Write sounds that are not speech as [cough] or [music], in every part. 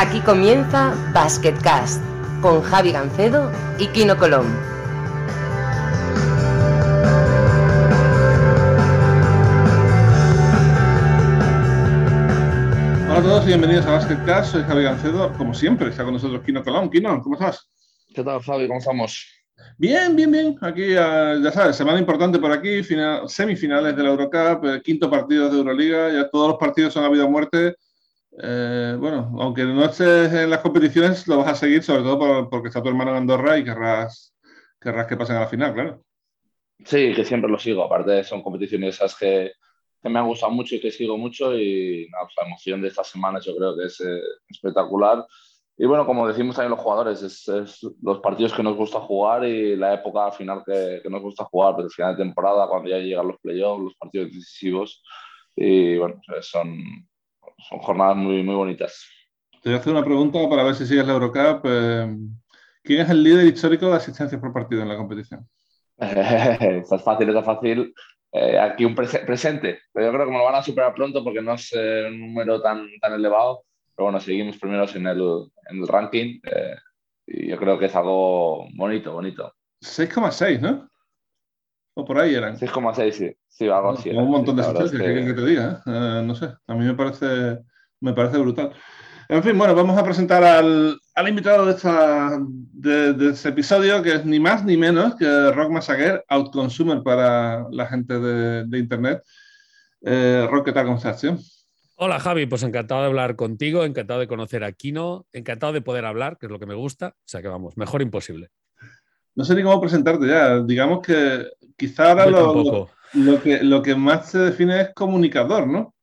Aquí comienza Basketcast con Javi Gancedo y Kino Colón. Hola a todos y bienvenidos a Basketcast. Soy Javi Gancedo. Como siempre, está con nosotros Kino Colón. Kino, ¿cómo estás? ¿Qué tal, Javi? ¿Cómo estamos? Bien, bien, bien. Aquí, uh, ya sabes, semana importante por aquí, final, semifinales de la Eurocup, eh, quinto partido de Euroliga, ya todos los partidos son habido muerte. Eh, bueno, aunque no estés en las competiciones, lo vas a seguir, sobre todo por, porque está tu hermano en Andorra y querrás, querrás que pasen a la final, claro. Sí, que siempre lo sigo. Aparte, son competiciones esas que, que me han gustado mucho y que sigo mucho. Y nada, pues la emoción de estas semanas yo creo que es eh, espectacular. Y bueno, como decimos también los jugadores, es, los partidos que nos gusta jugar y la época final que, que nos gusta jugar, pero el final de temporada, cuando ya llegan los playoffs, los partidos decisivos. Y bueno, son, son jornadas muy, muy bonitas. Te voy a hacer una pregunta para ver si sigues la Eurocup. Eh, ¿Quién es el líder histórico de asistencias por partido en la competición? [laughs] Está es fácil, está fácil. Eh, aquí un pre presente, pero yo creo que me lo van a superar pronto porque no es eh, un número tan, tan elevado. Pero bueno, seguimos primeros en el, en el ranking eh, y yo creo que es algo bonito, bonito. 6,6, ¿no? O por ahí eran. 6,6, sí. Sí, algo así. un montón sí, de asistencias, que... que... te diga. ¿eh? no sé, a mí me parece, me parece brutal. En fin, bueno, vamos a presentar al, al invitado de, esta, de, de, este episodio, que es ni más ni menos que Rock Masaguer, Outconsumer para la gente de, de Internet. Eh, Rock, ¿qué tal? ¿Cómo estás, tío? Hola Javi, pues encantado de hablar contigo, encantado de conocer a Kino, encantado de poder hablar, que es lo que me gusta. O sea que vamos, mejor imposible. No sé ni cómo presentarte ya. Digamos que quizá ahora lo, lo, lo, que, lo que más se define es comunicador, ¿no?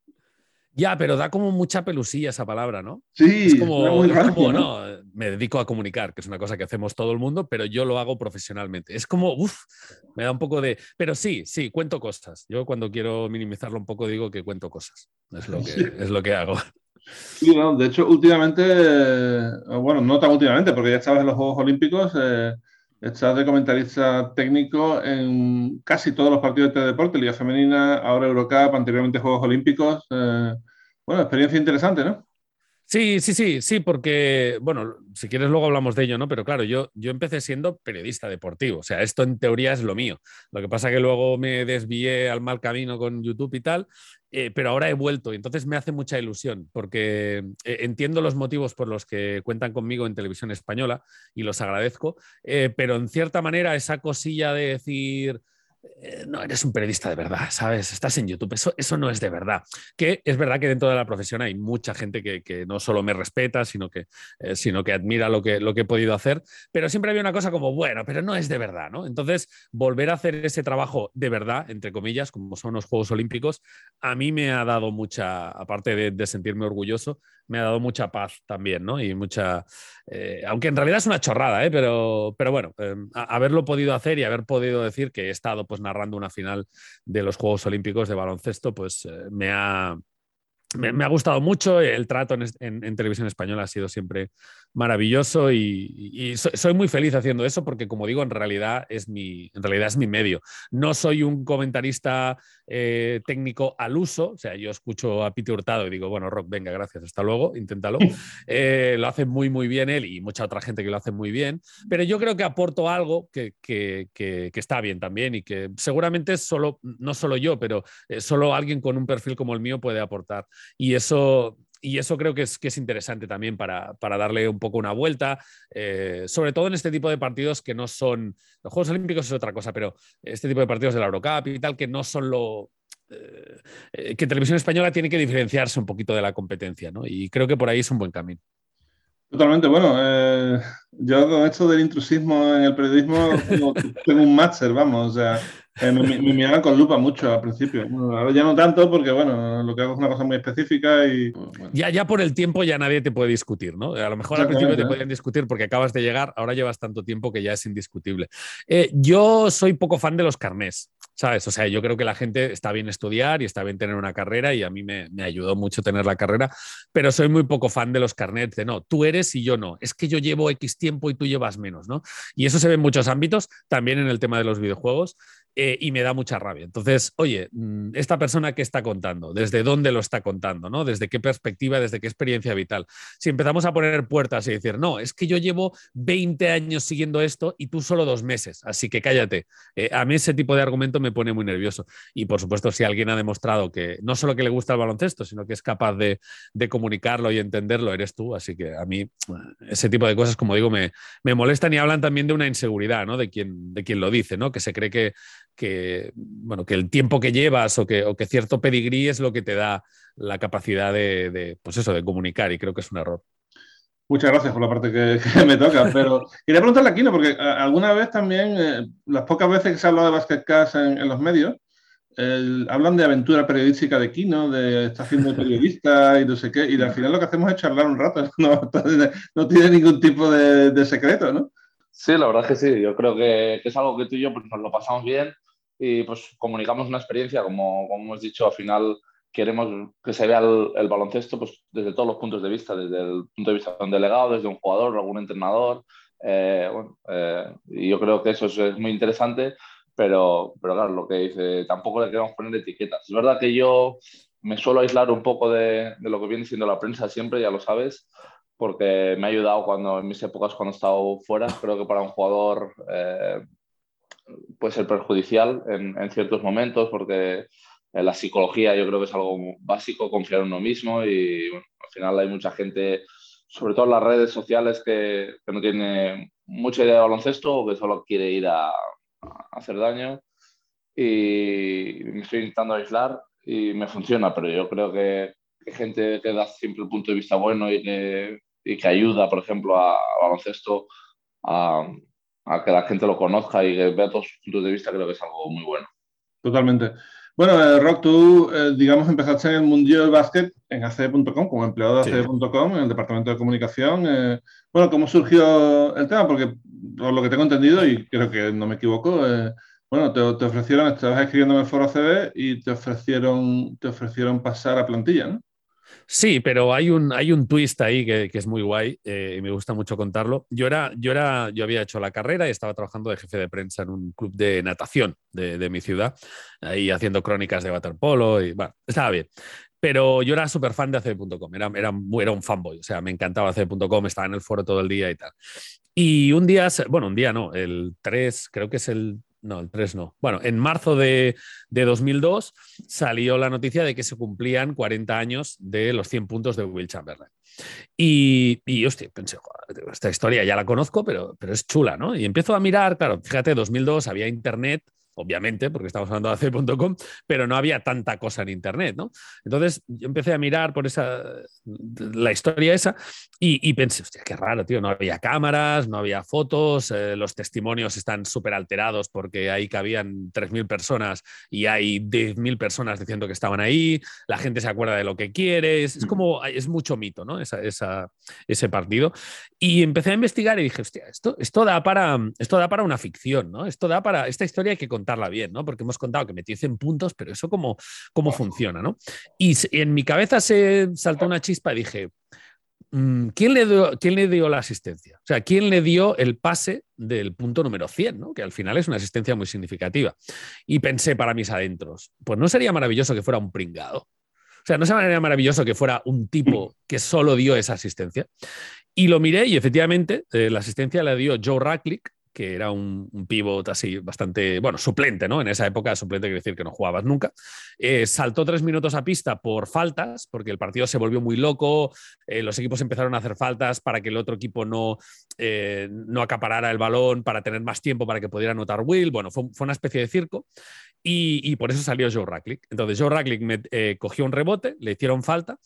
Ya, pero da como mucha pelusilla esa palabra, ¿no? Sí, es como, muy es raro, como ¿no? no, me dedico a comunicar, que es una cosa que hacemos todo el mundo, pero yo lo hago profesionalmente. Es como, uff, me da un poco de... Pero sí, sí, cuento cosas. Yo cuando quiero minimizarlo un poco digo que cuento cosas. Es lo que, Sí. es lo que hago. Sí, no, de hecho, últimamente, eh, bueno, no tan últimamente, porque ya estabas en los Juegos Olímpicos, eh, estás de comentarista técnico en casi todos los partidos de deporte, Liga Femenina, ahora Eurocup, anteriormente Juegos Olímpicos. Eh, bueno, experiencia interesante, ¿no? Sí, sí, sí, sí, porque, bueno, si quieres luego hablamos de ello, ¿no? Pero claro, yo, yo empecé siendo periodista deportivo, o sea, esto en teoría es lo mío. Lo que pasa que luego me desvié al mal camino con YouTube y tal, eh, pero ahora he vuelto y entonces me hace mucha ilusión porque eh, entiendo los motivos por los que cuentan conmigo en televisión española y los agradezco, eh, pero en cierta manera esa cosilla de decir eh, no eres un periodista de verdad, ¿sabes? Estás en YouTube, eso, eso no es de verdad. Que es verdad que dentro de la profesión hay mucha gente que, que no solo me respeta, sino que, eh, sino que admira lo que, lo que he podido hacer, pero siempre había una cosa como, bueno, pero no es de verdad, ¿no? Entonces, volver a hacer ese trabajo de verdad, entre comillas, como son los Juegos Olímpicos, a mí me ha dado mucha, aparte de, de sentirme orgulloso, me ha dado mucha paz también, ¿no? Y mucha, eh, aunque en realidad es una chorrada, ¿eh? pero, pero bueno, eh, haberlo podido hacer y haber podido decir que he estado pues narrando una final de los Juegos Olímpicos de baloncesto, pues eh, me ha, me, me, ha gustado mucho. El trato en, en, en, televisión española ha sido siempre maravilloso y, y soy, soy, muy feliz haciendo eso porque, como digo, en realidad es mi, en realidad es mi medio. No soy un comentarista eh, técnico al uso, o sea, yo escucho a Pete Hurtado y digo, bueno, Rock, venga, gracias, hasta luego, inténtalo. [laughs] Eh, lo hace muy, muy bien él y mucha otra gente que lo hace muy bien, pero yo creo que aporto algo que, que, que, que está bien también y que seguramente solo, no solo yo, pero eh, solo alguien con un perfil como el mío puede aportar. Y eso, y eso creo que es, que es interesante también para, para, darle un poco una vuelta, eh, sobre todo en este tipo de partidos que no son, los Juegos Olímpicos es otra cosa, pero este tipo de partidos de la Eurocup y tal, que no son lo... Eh, que Televisión Española tiene que diferenciarse un poquito de la competencia, ¿no? Y creo que por ahí es un buen camino. Totalmente, bueno, eh, yo con esto del intrusismo en el periodismo [laughs] tengo, tengo un máster, vamos, o sea, eh, me, me, miraban con lupa mucho al principio. Bueno, ahora ya no tanto porque, bueno, lo que hago es una cosa muy específica y... Bueno. Ya, ya por el tiempo ya nadie te puede discutir, ¿no? A lo mejor al principio te podían discutir porque acabas de llegar, ahora llevas tanto tiempo que ya es indiscutible. Eh, yo soy poco fan de los carnés, ¿sabes? O sea, yo creo que la gente está bien estudiar y está bien tener una carrera y a mí me, me ayudó mucho tener la carrera, pero soy muy poco fan de los carnets de no, tú eres y yo no. Es que yo llevo X tiempo y tú llevas menos, ¿no? Y eso se ve en muchos ámbitos, también en el tema de los videojuegos. Eh, y me da mucha rabia. Entonces, oye, mm, esta persona que está contando, desde dónde lo está contando, ¿no? Desde qué perspectiva, desde qué experiencia vital. Si empezamos a poner puertas y decir, no, es que yo llevo 20 años siguiendo esto y tú solo dos meses, así que cállate. Eh, a mí ese tipo de argumento me pone muy nervioso. Y por supuesto, si alguien ha demostrado que no solo que le gusta el baloncesto, sino que es capaz de, comunicarlo y entenderlo, eres tú. Así que a mí [tsk] ese tipo de cosas, como digo, me, me molestan y hablan también de una inseguridad, ¿no? De quien, de quien lo dice, ¿no? Que se cree que que, bueno, que el tiempo que llevas o que, o que cierto pedigrí es lo que te da la capacidad de, pues eso, de comunicar y creo que es un error. Muchas gracias por la parte que, me toca, pero quería preguntarle a Kino, porque eh, alguna vez también, eh, las pocas veces que se ha hablado de Basket en, en los medios, hablan de aventura periodística de Kino, de está haciendo periodista y no sé qué, y al final lo que hacemos es charlar un rato, [laughs] no, tiene ningún tipo de, de secreto, ¿no? Sí, la verdad es que sí. Yo creo que, es algo que tú y yo pues, nos lo pasamos bien y pues comunicamos una experiencia, como, como hemos dicho, al final queremos que se vea el, baloncesto pues, desde todos los puntos de vista, desde el punto de vista de un delegado, desde un jugador, algún entrenador. Eh, eh, y yo creo que eso es, muy interesante, pero, pero claro, lo que dice, tampoco le queremos poner etiquetas. Es verdad que yo me suelo aislar un poco de, de lo que viene siendo la prensa siempre, ya lo sabes, porque me ha ayudado cuando en mis épocas cuando he estado fuera. Creo que para un jugador eh, puede ser perjudicial en, ciertos momentos porque en la psicología yo creo que es algo básico, confiar en uno mismo y al final hay mucha gente, sobre todo en las redes sociales, que, que no tiene mucha idea de baloncesto o que solo quiere ir a, a hacer daño. Y me estoy intentando aislar y me funciona, pero yo creo que, que gente que da siempre el punto de vista bueno y que y que ayuda, por ejemplo, a, baloncesto a, que la gente lo conozca y que vea todos sus puntos de vista, creo que es algo muy bueno. Totalmente. Bueno, eh, Rock, tú, eh, digamos, empezaste en el mundo del básquet en ACD.com, como empleado de ACD.com, en el departamento de comunicación. Eh, bueno, ¿cómo surgió el tema? Porque, por lo que tengo entendido, y creo que no me equivoco, bueno, te, te, ofrecieron, estabas escribiendo en el foro ACD y te ofrecieron, te ofrecieron pasar a plantilla, ¿no? Sí, pero hay un, hay un twist ahí que, es muy guay eh, y me gusta mucho contarlo. Yo, era, yo, era, yo había hecho la carrera y estaba trabajando de jefe de prensa en un club de natación de, mi ciudad, ahí haciendo crónicas de waterpolo y estaba bien. Pero yo era súper fan de ACB.com, era, era, era un fanboy, o sea, me encantaba ACB.com, estaba en el foro todo el día y tal. Y un día, bueno, un día no, el 3, creo que es el no, el 3 no. Bueno, en marzo de, 2002 salió la noticia de que se cumplían 40 años de los 100 puntos de Will Chamberlain. Y, y hostia, pensé, esta historia ya la conozco, pero, pero es chula, ¿no? Y empiezo a mirar, claro, fíjate, 2002 había internet, obviamente, porque estamos hablando de AC.com, pero no había tanta cosa en Internet, ¿no? Entonces yo empecé a mirar por esa, la historia esa y, pensé, hostia, qué raro, tío, no había cámaras, no había fotos, eh, los testimonios están súper alterados porque ahí cabían 3.000 personas y hay 10.000 personas diciendo que estaban ahí, la gente se acuerda de lo que quiere, es, como, es mucho mito, ¿no? Esa, esa, ese partido. Y empecé a investigar y dije, hostia, esto, esto, da para, esto da para una ficción, ¿no? Esto da para, esta historia hay que contar contarla bien, ¿no? Porque hemos contado que metió 100 puntos, pero eso cómo, cómo funciona, ¿no? Y en mi cabeza se saltó una chispa y dije, mm, ¿quién le, dio, ¿quién le dio la asistencia? O sea, ¿quién le dio el pase del punto número 100, ¿no? que al final es una asistencia muy significativa? Y pensé para mis adentros, pues no sería maravilloso que fuera un pringado. O sea, no sería maravilloso que fuera un tipo que solo dio esa asistencia. Y lo miré y efectivamente eh, la asistencia la dio Joe Racklick, que era un, pivot así bastante, bueno, suplente, ¿no? En esa época suplente quiere decir que no jugabas nunca. Eh, saltó tres minutos a pista por faltas, porque el partido se volvió muy loco, eh, los equipos empezaron a hacer faltas para que el otro equipo no, eh, no acaparara el balón, para tener más tiempo para que pudiera anotar Will. Bueno, fue, fue una especie de circo. Y, por eso salió Joe Racklick. Entonces Joe Racklick eh, cogió un rebote, le hicieron falta,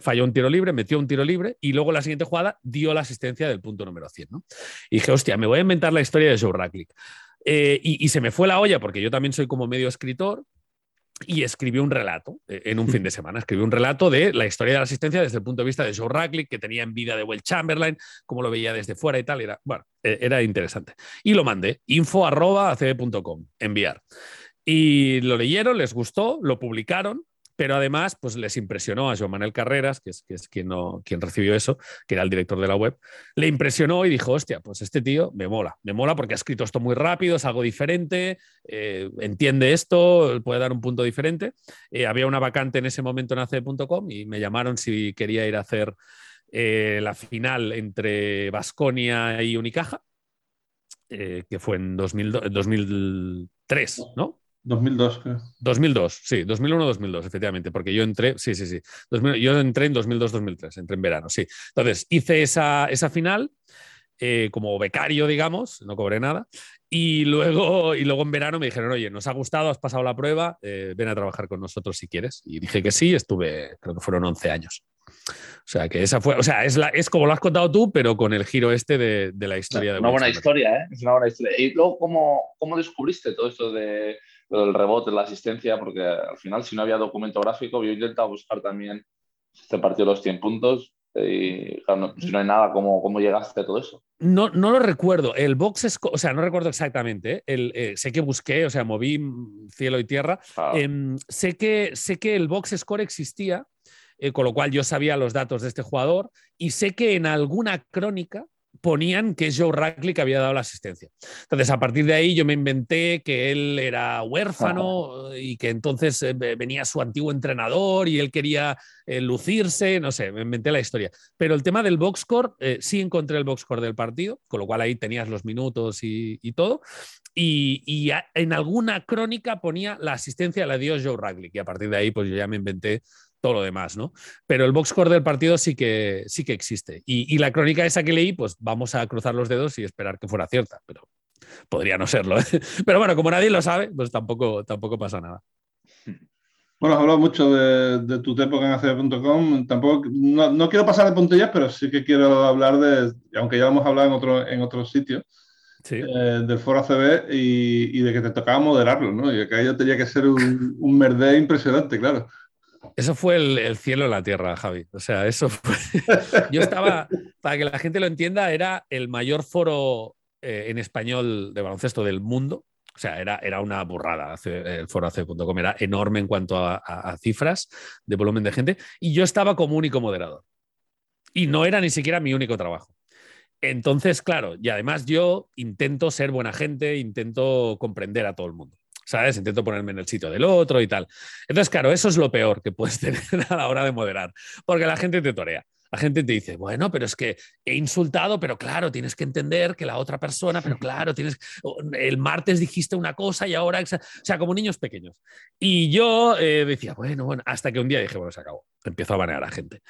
falló un tiro libre, metió un tiro libre y luego la siguiente jugada dio la asistencia del punto número 100. ¿no? Y dije, hostia, me voy a inventar la historia de Joe Racklick. Eh, y, se me fue la olla porque yo también soy como medio escritor y escribí un relato eh, en un fin de semana. Escribí un relato de la historia de la asistencia desde el punto de vista de Joe Racklick, que tenía en vida de Will Chamberlain, cómo lo veía desde fuera y tal. Era, bueno, era interesante. Y lo mandé, info enviar. Y lo leyeron, les gustó, lo publicaron, Pero además, pues les impresionó a Joan Manuel Carreras, que es, que es quien, recibió eso, que era el director de la web, le impresionó y dijo, hostia, pues este tío me mola, me mola porque ha escrito esto muy rápido, es algo diferente, eh, entiende esto, puede dar un punto diferente. Eh, había una vacante en ese momento en AC.com y me llamaron si quería ir a hacer eh, la final entre Basconia y Unicaja, que fue en 2003, ¿no? 2002, creo. 2002, sí, 2001-2002, efectivamente, porque yo entré, sí, sí, sí, yo entré en 2002-2003, entré en verano, sí. Entonces, hice esa, esa final eh, como becario, digamos, no cobré nada, y luego, y luego en verano me dijeron, oye, nos ha gustado, has pasado la prueba, eh, ven a trabajar con nosotros si quieres. Y dije que sí, estuve, creo que fueron 11 años. O sea, que esa fue, o sea, es, la, es como lo has contado tú, pero con el giro este de, de la historia. de una buena historia, ¿eh? Es una buena historia. Y luego, ¿cómo, cómo descubriste todo esto de lo del rebote, la asistencia, porque al final si no había documento gráfico, yo he intentado buscar también este partido de los 100 puntos y si no hay nada, ¿cómo, cómo llegaste a todo eso? No, no lo recuerdo. El box o sea, no recuerdo exactamente. ¿eh? El, eh, sé que busqué, o sea, moví cielo y tierra. Em, sé, que, sé que el box score existía, eh, con lo cual yo sabía los datos de este jugador y sé que en alguna crónica ponían que es Joe que había dado la asistencia. Entonces, a partir de ahí yo me inventé que él era huérfano y que entonces eh, venía su antiguo entrenador y él quería eh, lucirse, no sé, me inventé la historia. Pero el tema del box score, eh, sí encontré el box score del partido, con lo cual ahí tenías los minutos y, todo. Y, en alguna crónica ponía la asistencia la dio Joe Rackley, y a partir de ahí pues yo ya me inventé todo lo demás, ¿no? Pero el box score del partido sí que, sí que existe. Y, la crónica esa que leí, pues vamos a cruzar los dedos y esperar que fuera cierta, pero podría no serlo. ¿eh? [laughs] Pero bueno, como nadie lo sabe, pues tampoco, tampoco pasa nada. Bueno, has hablado mucho de, tu tiempo en ACB.com. Tampoco, no, quiero pasar de puntillas, pero sí que quiero hablar de, aunque ya hemos hablado en otro, en otros sitios, eh, del foro ACB y, de que te tocaba moderarlo, ¿no? Y que aquello tenía que ser un, un merde impresionante, claro. Eso fue el, cielo en la tierra, Javi. O sea, eso fue. [laughs] Yo estaba, para que la gente lo entienda, era el mayor foro eh, en español de baloncesto del mundo. O sea, era, era una burrada. El foro AC.com era enorme en cuanto a, cifras de volumen de gente. Y yo estaba como único moderador. Y no era ni siquiera mi único trabajo. Entonces, claro, y además yo intento ser buena gente, intento comprender a todo el mundo. ¿Sabes? Intento ponerme en el sitio del otro y tal. Entonces, claro, eso es lo peor que puedes [laughs] tener a la hora de moderar, porque la gente te torea. La gente te dice, bueno, pero es que he insultado, pero claro, tienes que entender que la otra persona, pero claro, tienes, el martes dijiste una cosa y ahora, o sea, como niños pequeños. Y yo eh, decía, bueno, bueno, hasta que un día dije, bueno, se acabó, empiezo a banear a la gente.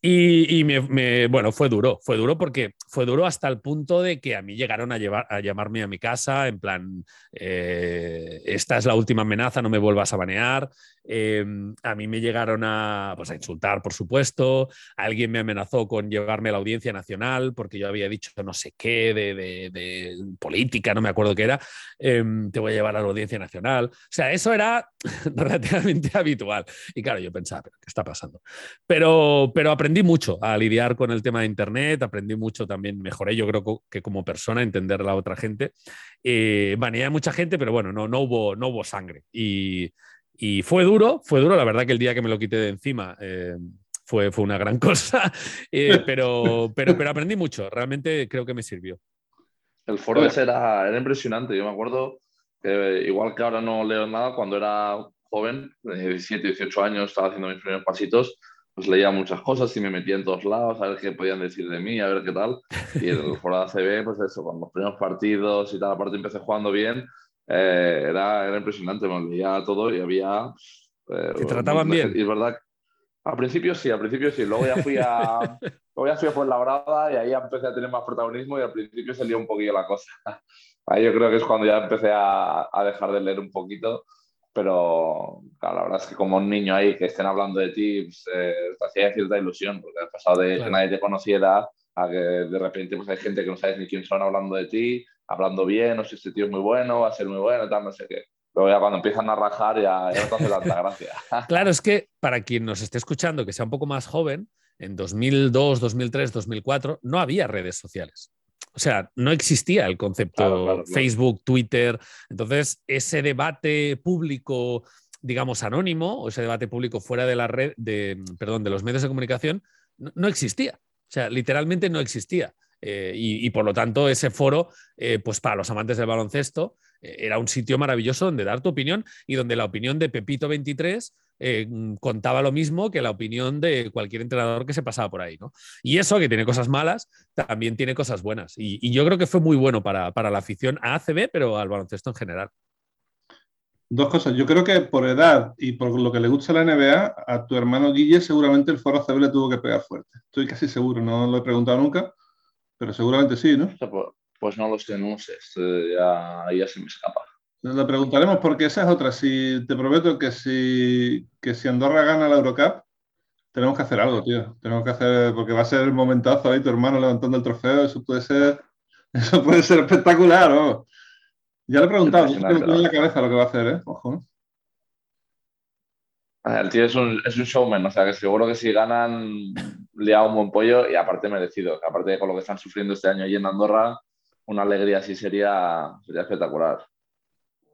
Y, me, bueno, fue duro, fue duro porque fue duro hasta el punto de que a mí llegaron a, llevar, a llamarme a mi casa en plan, eh, esta es la última amenaza, no me vuelvas a banear. Em, a mí me llegaron a, pues, a insultar, por supuesto. Alguien me amenazó con llevarme a la audiencia nacional porque yo había dicho no sé qué de, política, no me acuerdo qué era. Em, te voy a llevar a la audiencia nacional. O sea, eso era [laughs] relativamente habitual. Y claro, yo pensaba, ¿pero qué está pasando? Pero, pero aprendí mucho a lidiar con el tema de Internet, aprendí mucho también, mejoré yo creo que como persona, entender a la otra gente. Eh, a mucha gente, pero bueno, no, no, hubo, no hubo sangre. Y, y fue duro, fue duro, la verdad que el día que me lo quité de encima eh, fue, fue una gran [laughs] cosa, eh, pero, pero, pero aprendí mucho, realmente creo que me sirvió. El foro ese era, era impresionante, yo me acuerdo que igual que ahora no leo nada, cuando era joven, de 17, 18 años, estaba haciendo mis primeros pasitos, pues leía muchas cosas y me metía en todos lados a ver qué podían decir de mí, a ver qué tal. Y el foro de ACB, pues eso, con los primeros partidos y tal, aparte empecé jugando bien, eh, era, era, impresionante, me leía todo y había... Eh, ¿Te trataban bien? Y es verdad, al principio sí, al principio sí, luego ya fui a... [laughs] luego ya fui a Fuenlabrada y ahí empecé a tener más protagonismo y al principio se lió un poquillo la cosa. [laughs] Ahí yo creo que es cuando ya empecé a, a dejar de leer un poquito, pero la verdad es que como un niño ahí que estén hablando de ti, pues, eh, te hacía cierta ilusión, porque has pasado de que nadie te conociera a que de repente pues, hay gente que no sabes ni quién son hablando de ti, hablando bien, o si este tío es muy bueno, va a ser muy bueno, tal, no sé qué. Pero ya cuando empiezan a rajar ya, ya no te hace tanta gracia. [laughs] claro, es que para quien nos esté escuchando, que sea un poco más joven, en 2002, 2003, 2004, no había redes sociales. O sea, no existía el concepto Facebook, Twitter. Entonces, ese debate público digamos, anónimo o ese debate público fuera de la red, de, perdón, de los medios de comunicación, no, existía. O sea, literalmente no existía. Eh, y, por lo tanto, ese foro, eh, pues para los amantes del baloncesto, eh, era un sitio maravilloso donde dar tu opinión y donde la opinión de Pepito 23 contaba lo mismo que la opinión de cualquier entrenador que se pasaba por ahí. ¿no? Y eso, que tiene cosas malas, también tiene cosas buenas. Y, yo creo que fue muy bueno para, para la afición a ACB, pero al baloncesto en general. Dos cosas. Yo creo que por edad y por lo que le gusta la NBA, a tu hermano Guille seguramente el foro CB le tuvo que pegar fuerte. Estoy casi seguro, no lo he preguntado nunca, pero seguramente sí, ¿no? Pues, pues no lo sé, no sé. Ya, ya se me escapa. Le preguntaremos porque esa es otra. Si te prometo que si, que si Andorra gana la Eurocup, tenemos que hacer algo, tío. Tenemos que hacer, porque va a ser el momentazo ahí, tu hermano levantando el trofeo, eso puede ser, [laughs] eso puede ser espectacular, ¿no? Ya le he preguntado, no tiene en la cabeza lo que va a hacer, ¿eh? Ojo. El tío es un, es un showman, o sea que seguro que si ganan le hago un buen pollo y aparte merecido. Aparte de con lo que están sufriendo este año allí en Andorra, una alegría así sería, sería espectacular.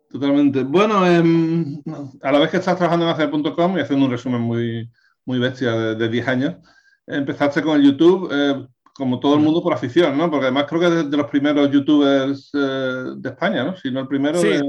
Totalmente. Bueno, em, a la vez que estás trabajando en hacer.com y haciendo un resumen muy, muy bestia de, 10 años, empezaste con el YouTube. Eh, como todo el mundo por afición, ¿no? Porque además creo que es de los primeros youtubers eh, de España, ¿no? Si no el primero sí. de...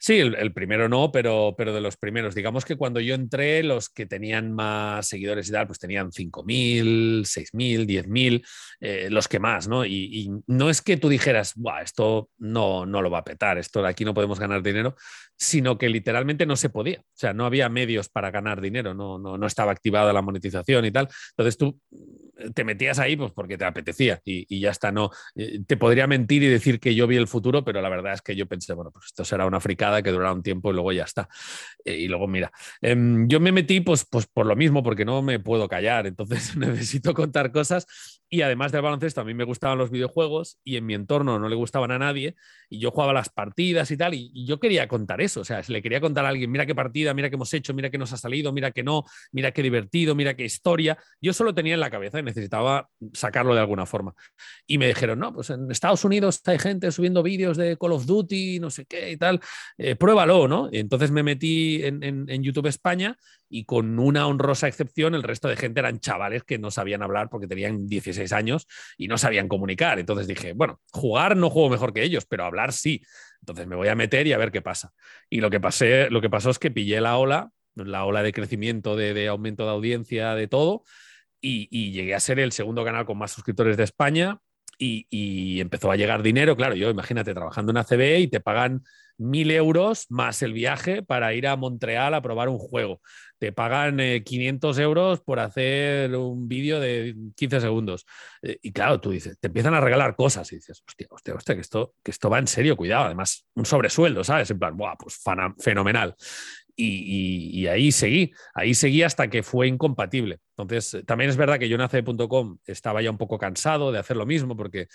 Sí, el, primero no, pero, pero de los primeros. Digamos que cuando yo entré, los que tenían más seguidores y tal, pues tenían 5.000, 6.000, 10.000, eh, los que más, ¿no? Y, no es que tú dijeras, Buah, esto no, no lo va a petar, esto de aquí no podemos ganar dinero, sino que literalmente no se podía. O sea, no había medios para ganar dinero, no, no, no estaba activada la monetización y tal. Entonces tú te metías ahí pues porque te apetecía y, ya está. No, eh, te podría mentir y decir que yo vi el futuro, pero la verdad es que yo pensé, bueno, pues esto será una fricada que durará un tiempo y luego ya está. Eh, y luego, mira, em, yo me metí pues, pues por lo mismo, porque no me puedo callar, entonces [laughs] necesito contar cosas y además del baloncesto, a mí me gustaban los videojuegos y en mi entorno no le gustaban a nadie y yo jugaba las partidas y tal y, y yo quería contar eso, o sea, le quería contar a alguien, mira qué partida, mira qué hemos hecho, mira qué nos ha salido, mira qué no, mira qué divertido, mira qué historia, yo solo tenía en la cabeza necesitaba sacarlo de alguna forma. Y me dijeron, no, pues en Estados Unidos hay gente subiendo vídeos de Call of Duty, no sé qué y tal, eh, pruébalo, ¿no? Y entonces me metí en, YouTube España y con una honrosa excepción, el resto de gente eran chavales que no sabían hablar porque tenían 16 años y no sabían comunicar. Entonces dije, bueno, jugar no juego mejor que ellos, pero hablar sí. Entonces me voy a meter y a ver qué pasa. Y lo que, pasé, lo que pasó es que pillé la ola, la ola de crecimiento, de, de aumento de audiencia, de todo y, llegué a ser el segundo canal con más suscriptores de España y, empezó a llegar dinero. Claro, yo imagínate trabajando en ACB y te pagan mil euros más el viaje para ir a Montreal a probar un juego. Te pagan 500 eh, euros por hacer un vídeo de 15 segundos. Eh, y claro, tú dices, te empiezan a regalar cosas y dices, hostia, hostia, hostia, que esto, que esto va en serio, cuidado. Además, un sobresueldo, ¿sabes? En plan, Buah, pues fenomenal y, ahí seguí, ahí seguí hasta que fue incompatible. Entonces, también es verdad que yo en ACE.com estaba ya un poco cansado de hacer lo mismo porque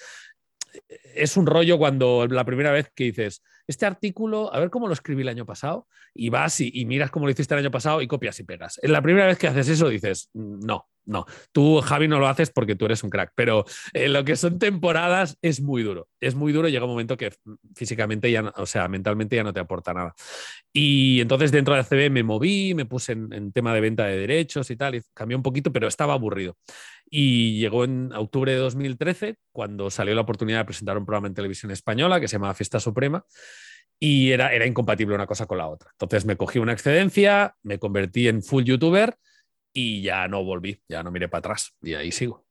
es un rollo cuando la primera vez que dices, este artículo, a ver cómo lo escribí el año pasado, y vas y, miras cómo lo hiciste el año pasado y copias y pegas. En la primera vez que haces eso dices, no, no, tú Javi no lo haces porque tú eres un crack, pero en lo que son temporadas es muy duro, es muy duro, llega un momento que físicamente ya, o sea, mentalmente ya no te aporta nada. Y entonces dentro de ACB me moví, me puse en, tema de venta de derechos y tal, y cambió un poquito, pero estaba aburrido. Y llegó en octubre de 2013, cuando salió la oportunidad de presentar un programa en televisión española que se llama Fiesta Suprema, y era, era incompatible una cosa con la otra. Entonces me cogí una excedencia, me convertí en full youtuber y ya no volví, ya no miré para atrás, y ahí sigo.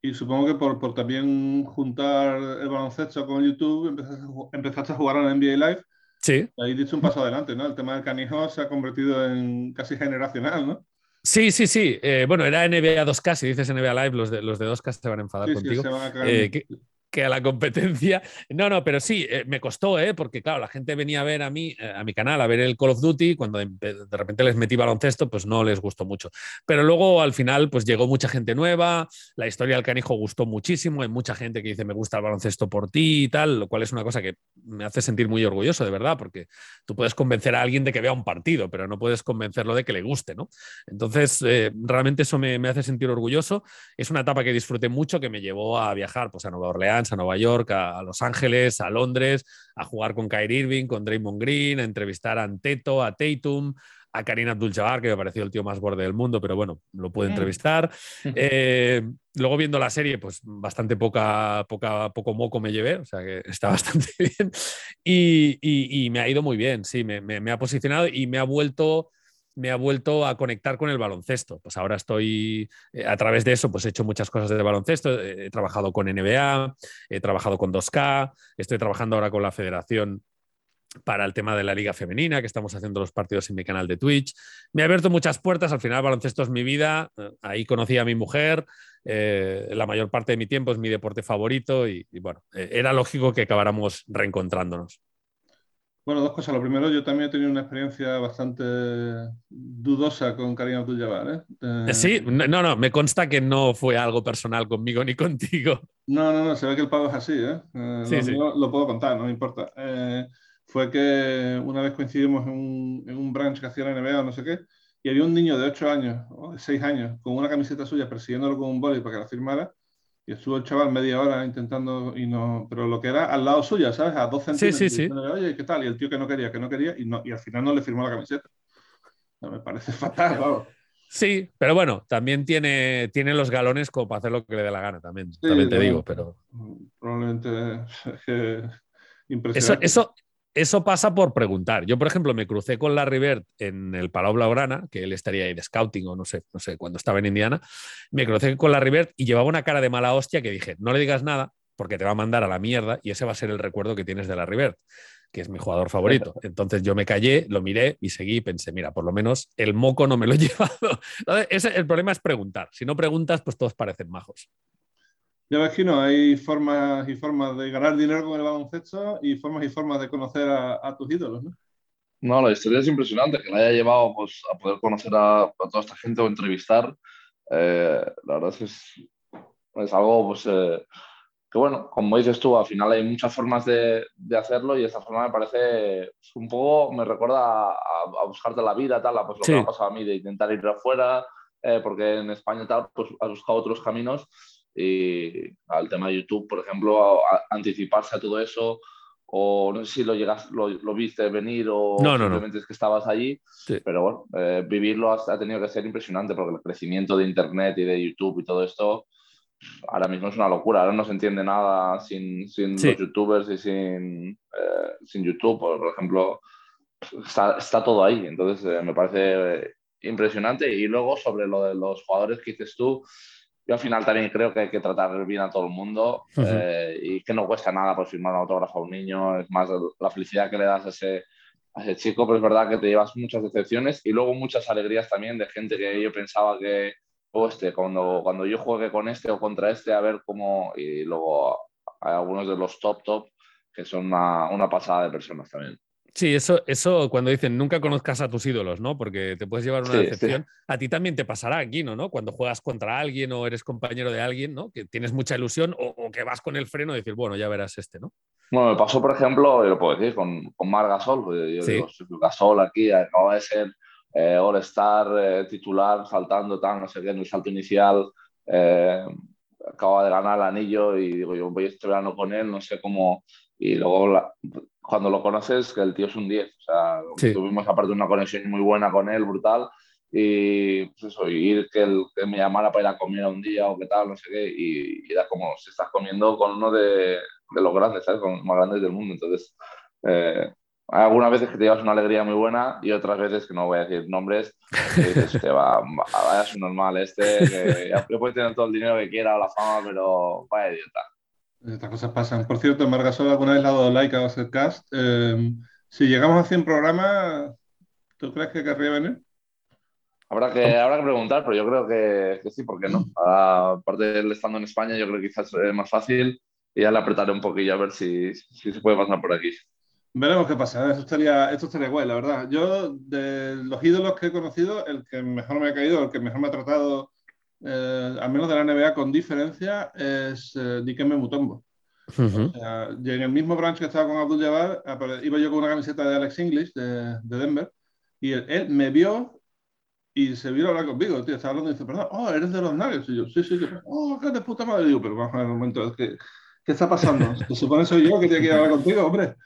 Y supongo que por, por también juntar el baloncesto con YouTube, empezaste, a jugar a la NBA Live. Sí. Ahí diste un paso adelante, ¿no? El tema del canijo se ha convertido en casi generacional, ¿no? Sí, sí, sí. Eh, bueno, era NBA 2K, si dices NBA Live, los de, los de 2K se van a enfadar contigo. Eh, que a la competencia. No, no, pero sí, eh, me costó, ¿eh? porque claro, la gente venía a ver a mí, a mi canal, a ver el Call of Duty, cuando de repente les metí baloncesto, pues no les gustó mucho. Pero luego al final, pues llegó mucha gente nueva, la historia del canijo gustó muchísimo, hay mucha gente que dice me gusta el baloncesto por ti y tal, lo cual es una cosa que me hace sentir muy orgulloso, de verdad, porque tú puedes convencer a alguien de que vea un partido, pero no puedes convencerlo de que le guste, ¿no? Entonces, eh, realmente eso me, me hace sentir orgulloso. Es una etapa que disfruté mucho, que me llevó a viajar pues, a Nueva Orleans Orleans, a Nueva York, a, Los Ángeles, a Londres, a jugar con Kyrie Irving, con Draymond Green, a entrevistar a Anteto, a Tatum, a Karina Abdul-Jabbar, que me pareció el tío más borde del mundo, pero bueno, lo pude entrevistar. [laughs] Eh, luego viendo la serie, pues bastante poca, poca, poco moco me llevé, o sea que está [laughs] bastante bien. Y, me ha ido muy bien, sí, me, ha posicionado y me ha vuelto me ha vuelto a conectar con el baloncesto. Pues ahora estoy, eh, a través de eso, pues he hecho muchas cosas de baloncesto. He trabajado con NBA, he trabajado con 2K, estoy trabajando ahora con la Federación para el tema de la liga femenina, que estamos haciendo los partidos en mi canal de Twitch. Me ha abierto muchas puertas, al final baloncesto es mi vida, eh, ahí conocí a mi mujer, eh, la mayor parte de mi tiempo es mi deporte favorito y, bueno, era lógico que acabáramos reencontrándonos. Bueno, dos cosas. Lo primero, yo también he tenido una experiencia bastante dudosa con Karina Abdul-Jabbar. Sí, no, no, me consta que no fue algo personal conmigo ni [laughs] contigo. No, no, no, se ve que el pavo es así, ¿eh? sí, sí. Lo, puedo contar, no me importa fue que una vez coincidimos en un, en un branch que hacía la NBA o no sé qué, y había un niño de 8 años o de 6 años con una camiseta suya persiguiéndolo con un boli para que la firmara. Y estuvo el chaval media hora intentando, y no, pero lo que era al lado suya, ¿sabes? A dos centímetros. Sí, sí, sí. Oye, ¿qué tal? Y el tío que no quería, que no quería, y, no, y al final no le firmó la camiseta. me parece [laughs] fatal, claro. Sí, pero bueno, también tiene, tiene los galones como para hacer lo que le dé la gana también, también te digo, pero... Probablemente [laughs] impresionante. Eso, eso, eso pasa por preguntar. Yo, por ejemplo, me crucé con Larry Bird en el Palau Blaugrana, que él estaría ahí de scouting o no sé, no sé, cuando estaba en Indiana. Me crucé con Larry Bird y llevaba una cara de mala hostia que dije, no le digas nada porque te va a mandar a la mierda y ese va a ser el recuerdo que tienes de Larry Bird, que es mi jugador favorito. [laughs] Entonces yo me callé, lo miré y seguí y pensé, mira, por lo menos el moco no me lo he [laughs] llevado. el problema es preguntar. Si no preguntas, pues todos parecen majos. Ya ves que no, hay formas y formas de ganar dinero con el baloncesto y formas y formas de conocer a, tus ídolos, ¿no? No, la historia es impresionante, que la haya llevado pues, a poder conocer a, toda esta gente o entrevistar. Eh, la verdad es que es, algo pues, eh, que, bueno, como dices tú, al final hay muchas formas de, de hacerlo y esta forma me parece pues, un poco, me recuerda a, buscarte la vida, tal, pues lo que me ha pasado a mí de intentar ir afuera, eh, porque en España tal, pues has buscado otros caminos y al tema de YouTube, por ejemplo, anticiparse a todo eso, o no sé si lo llegas, lo, viste venir o simplemente es que estabas allí, pero bueno, eh, vivirlo ha, tenido que ser impresionante porque el crecimiento de Internet y de YouTube y todo esto ahora mismo es una locura, ahora no se entiende nada sin, sin los youtubers y sin, eh, sin YouTube, por ejemplo, está, está todo ahí, entonces eh, me parece impresionante. Y luego sobre lo de los jugadores que dices tú, yo al final también creo que hay que tratar bien a todo el mundo eh, y que no cuesta nada por firmar un autógrafo a un niño, es más la felicidad que le das a ese, a ese chico, pero es verdad que te llevas muchas decepciones y luego muchas alegrías también de gente que yo pensaba que, oh, este, cuando, cuando yo juegue con este o contra este, a ver cómo, y luego hay algunos de los top top que son una, una pasada de personas también. Sí, eso, eso cuando dicen nunca conozcas a tus ídolos, ¿no? Porque te puedes llevar una decepción. A ti también te pasará aquí, ¿no? Cuando juegas contra alguien o eres compañero de alguien, ¿no? Que tienes mucha ilusión o, que vas con el freno y decir, bueno, ya verás este, ¿no? Bueno, me pasó, por ejemplo, yo lo puedo decir, con, con Mar Gasol. Pues, yo digo, Gasol aquí acaba de ser eh, All-Star, eh, titular, saltando, tal, no sé qué, en el salto inicial. Eh, acaba de ganar el anillo y digo, yo voy este verano con él, no sé cómo. Y luego la, cuando lo conoces, que el tío es un 10. O sea, tuvimos aparte una conexión muy buena con él, brutal. Y pues eso, ir que, él, que me llamara para ir a comer un día o qué tal, no sé qué. Y, era como si estás comiendo con uno de, de los grandes, ¿sabes? Con los más grandes del mundo. Entonces, eh, hay algunas veces que te llevas una alegría muy buena y otras veces que no voy a decir nombres, que dices, te va, vaya su normal este, que ya puede tener todo el dinero que quiera o la fama, pero vaya idiota. Estas cosas pasan. Por cierto, Margasol alguna vez le ha dado like a Basketcast. Eh, si llegamos a 100 programas, ¿tú crees que querría venir? Habrá que, habrá que preguntar, pero yo creo que, que sí, ¿por qué no? [clears throat] aparte de él estando en España, yo creo que quizás es más fácil y ya le apretaré un poquillo a ver si, si se puede pasar por aquí. Veremos qué pasa. Esto estaría, esto estaría guay, la verdad. Yo, de los ídolos que he conocido, el que mejor me ha caído, el que mejor me ha tratado eh, al menos de la NBA con diferencia, es eh, Dikembe Mutombo. y en el mismo branch que estaba con Abdul Jabbar, iba yo con una camiseta de Alex English de, Denver, y él, me vio y se vio a hablar conmigo, tío, estaba hablando y dice, perdón, oh, eres de los Nuggets. Y yo, sí, sí, oh, qué de puta madre. Digo, pero vamos a ver un momento, es que, ¿qué está pasando? Se supone soy yo que tiene que hablar contigo, hombre.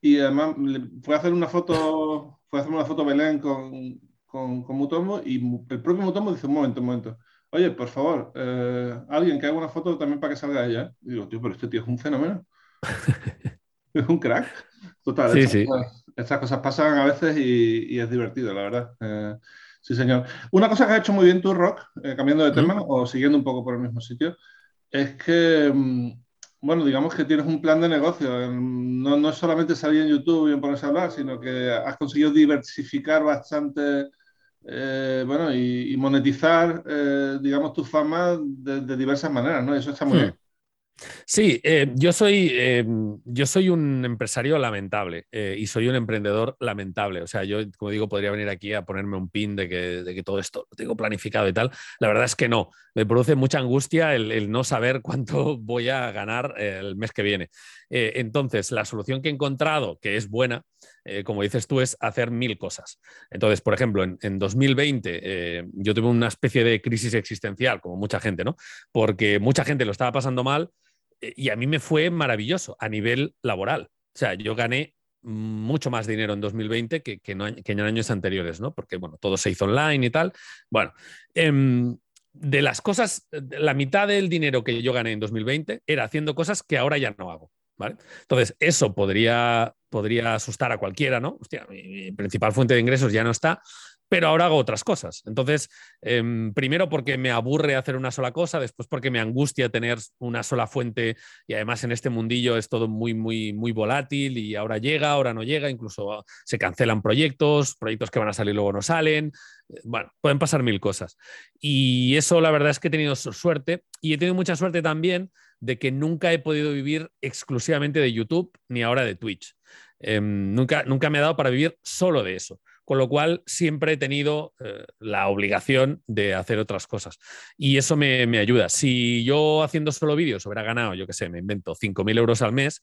Y además fue a hacer una foto, fue a hacer una foto Belén con, con, con Mutombo y el propio Mutombo dice, un momento, un momento. Oye, por favor, eh, alguien que haga una foto también para que salga ella. Y digo, tío, pero este tío es un fenómeno. [laughs] es un crack. Total, Sí, estas, sí. Cosas, estas cosas pasan a veces y, y es divertido, la verdad. Eh, sí, señor. Una cosa que has hecho muy bien tú, Rock, eh, cambiando de tema o siguiendo un poco por el mismo sitio, es que, mm, bueno, digamos que tienes un plan de negocio. No, no es solamente salir en YouTube y en ponerse a hablar, sino que has conseguido diversificar bastante, eh, bueno, y, y monetizar, eh, digamos, tu fama de, de diversas maneras, ¿no? Eso está muy Hmm. bien. Sí, eh, yo, soy, eh, yo soy un empresario lamentable eh, y soy un emprendedor lamentable. O sea, yo, como digo, podría venir aquí a ponerme un pin de que, de que todo esto lo tengo planificado y tal. La verdad es que no. Me produce mucha angustia el, el no saber [laughs] cuánto voy a ganar el mes que viene. Entonces, la solución que he encontrado, que es buena, eh, como dices tú, es hacer mil cosas. Entonces, por ejemplo, en, en 2020 eh, yo tuve una especie de crisis existencial, como mucha gente, ¿no? Porque mucha gente lo estaba pasando mal eh, y a mí me fue maravilloso a nivel laboral. O sea, yo gané mucho más dinero en 2020 que, que, en años anteriores, ¿no? Porque, bueno, todo se hizo online y tal. Bueno, eh, de las cosas, la mitad del dinero que yo gané en 2020 era haciendo cosas que ahora ya no hago. ¿Vale? Entonces, eso podría, podría asustar a cualquiera, ¿no? Hostia, mi, mi principal fuente de ingresos ya no está, pero ahora hago otras cosas. Entonces, eh, primero porque me aburre hacer una sola cosa, después porque me angustia tener una sola fuente y además en este mundillo es todo muy, muy, muy volátil y ahora llega, ahora no llega, incluso se cancelan proyectos, proyectos que van a salir luego no salen. Bueno, pueden pasar mil cosas. Y eso la verdad es que he tenido suerte y he tenido mucha suerte también de que nunca he podido vivir exclusivamente de YouTube ni ahora de Twitch. Eh, nunca, nunca me ha dado para vivir solo de eso con lo cual siempre he tenido eh, la obligación de hacer otras cosas. Y eso me, ayuda. Si yo haciendo solo vídeos hubiera ganado, yo qué sé, me invento 5.000 euros al mes,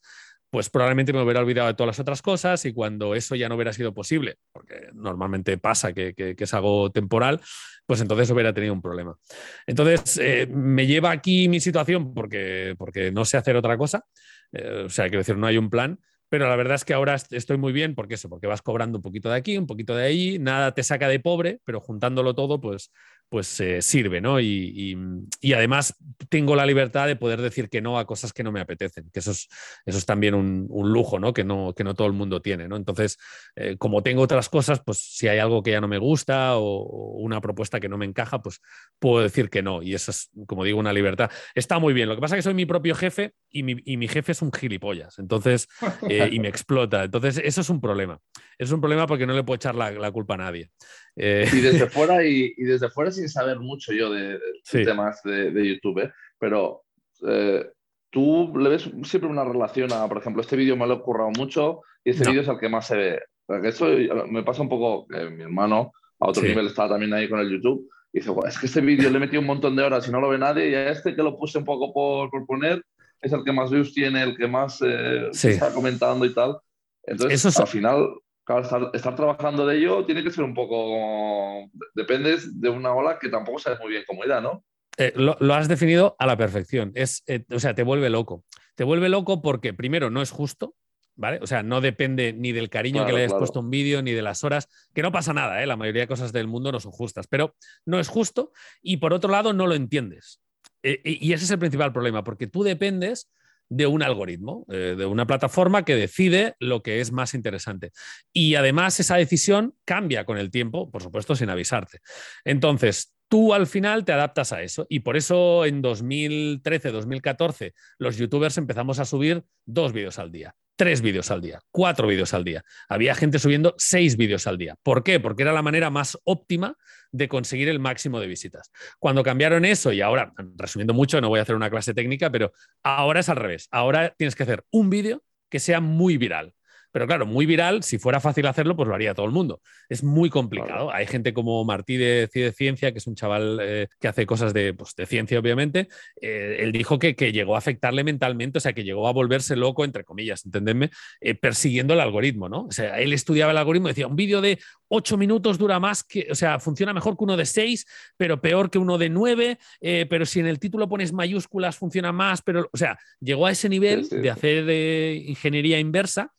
pues probablemente me hubiera olvidado de todas las otras cosas y cuando eso ya no hubiera sido posible, porque normalmente pasa que es algo temporal, pues entonces hubiera tenido un problema. Entonces, eh, me lleva aquí mi situación porque, porque no sé hacer otra cosa, eh, o sea, quiero decir, no hay un plan, pero la verdad es que ahora estoy muy bien porque eso, porque vas cobrando un poquito de aquí, un poquito de allí, nada te saca de pobre, pero juntándolo todo, pues, pues eh, sirve, ¿no? Y, y, y, además tengo la libertad de poder decir que no a cosas que no me apetecen, que eso es, eso es también un, un lujo, ¿no? Que, ¿no? que no todo el mundo tiene, ¿no? Entonces, eh, como tengo otras cosas, pues si hay algo que ya no me gusta o, o, una propuesta que no me encaja, pues puedo decir que no. Y eso es, como digo, una libertad. Está muy bien. Lo que pasa es que soy mi propio jefe y mi, y mi jefe es un gilipollas. Entonces, [laughs] eh, y me explota. Entonces, eso es un problema. Es un problema porque no le puedo echar la, la culpa a nadie. Y desde [laughs] fuera, y, y, desde fuera sin saber mucho yo de, de sí. temas de, de, YouTube, ¿eh? pero eh, tú le ves siempre una relación a, por ejemplo, este vídeo me lo he currado mucho y este no. vídeo es el que más se ve. Porque esto me pasa un poco, eh, mi hermano a otro sí. nivel está también ahí con el YouTube y dice, es que este vídeo le he metido un montón de horas y no lo ve nadie y a este que lo puse un poco por, por poner es el que más views tiene, el que más eh, sí. está comentando y tal. Entonces, Eso al final, claro, estar, estar, trabajando de ello tiene que ser un poco. Dependes de una ola que tampoco sabes muy bien cómo irá, ¿no? Eh, lo, lo, has definido a la perfección. Es, eh, o sea, te vuelve loco. Te vuelve loco porque, primero, no es justo. ¿Vale? O sea, no depende ni del cariño claro, que le hayas claro. puesto un vídeo, ni de las horas, que no pasa nada, ¿eh? la mayoría de cosas del mundo no son justas, pero no es justo y por otro lado no lo entiendes. Eh, y ese es el principal problema, porque tú dependes de un algoritmo, eh, de una plataforma que decide lo que es más interesante. Y además esa decisión cambia con el tiempo, por supuesto, sin avisarte. Entonces, tú al final te adaptas a eso. Y por eso en 2013, 2014, los youtubers empezamos a subir dos vídeos al día, tres vídeos al día, cuatro vídeos al día. Había gente subiendo seis vídeos al día. ¿Por qué? Porque era la manera más óptima de conseguir el máximo de visitas. Cuando cambiaron eso, y ahora, resumiendo mucho, no voy a hacer una clase técnica, pero ahora es al revés. Ahora tienes que hacer un vídeo que sea muy viral. Pero claro, muy viral, si fuera fácil hacerlo, pues lo haría todo el mundo. Es muy complicado. Hay gente como Martí de, Ciencia, que es un chaval eh, que hace cosas de, pues, de ciencia, obviamente. Eh, él dijo que, que, llegó a afectarle mentalmente, o sea, que llegó a volverse loco, entre comillas, entendedme, eh, persiguiendo el algoritmo, ¿no? O sea, él estudiaba el algoritmo y decía, un vídeo de ocho minutos dura más que, o sea, funciona mejor que uno de seis, pero peor que uno de nueve, pero si en el título pones mayúsculas funciona más, pero, o sea, llegó a ese nivel de hacer ingeniería inversa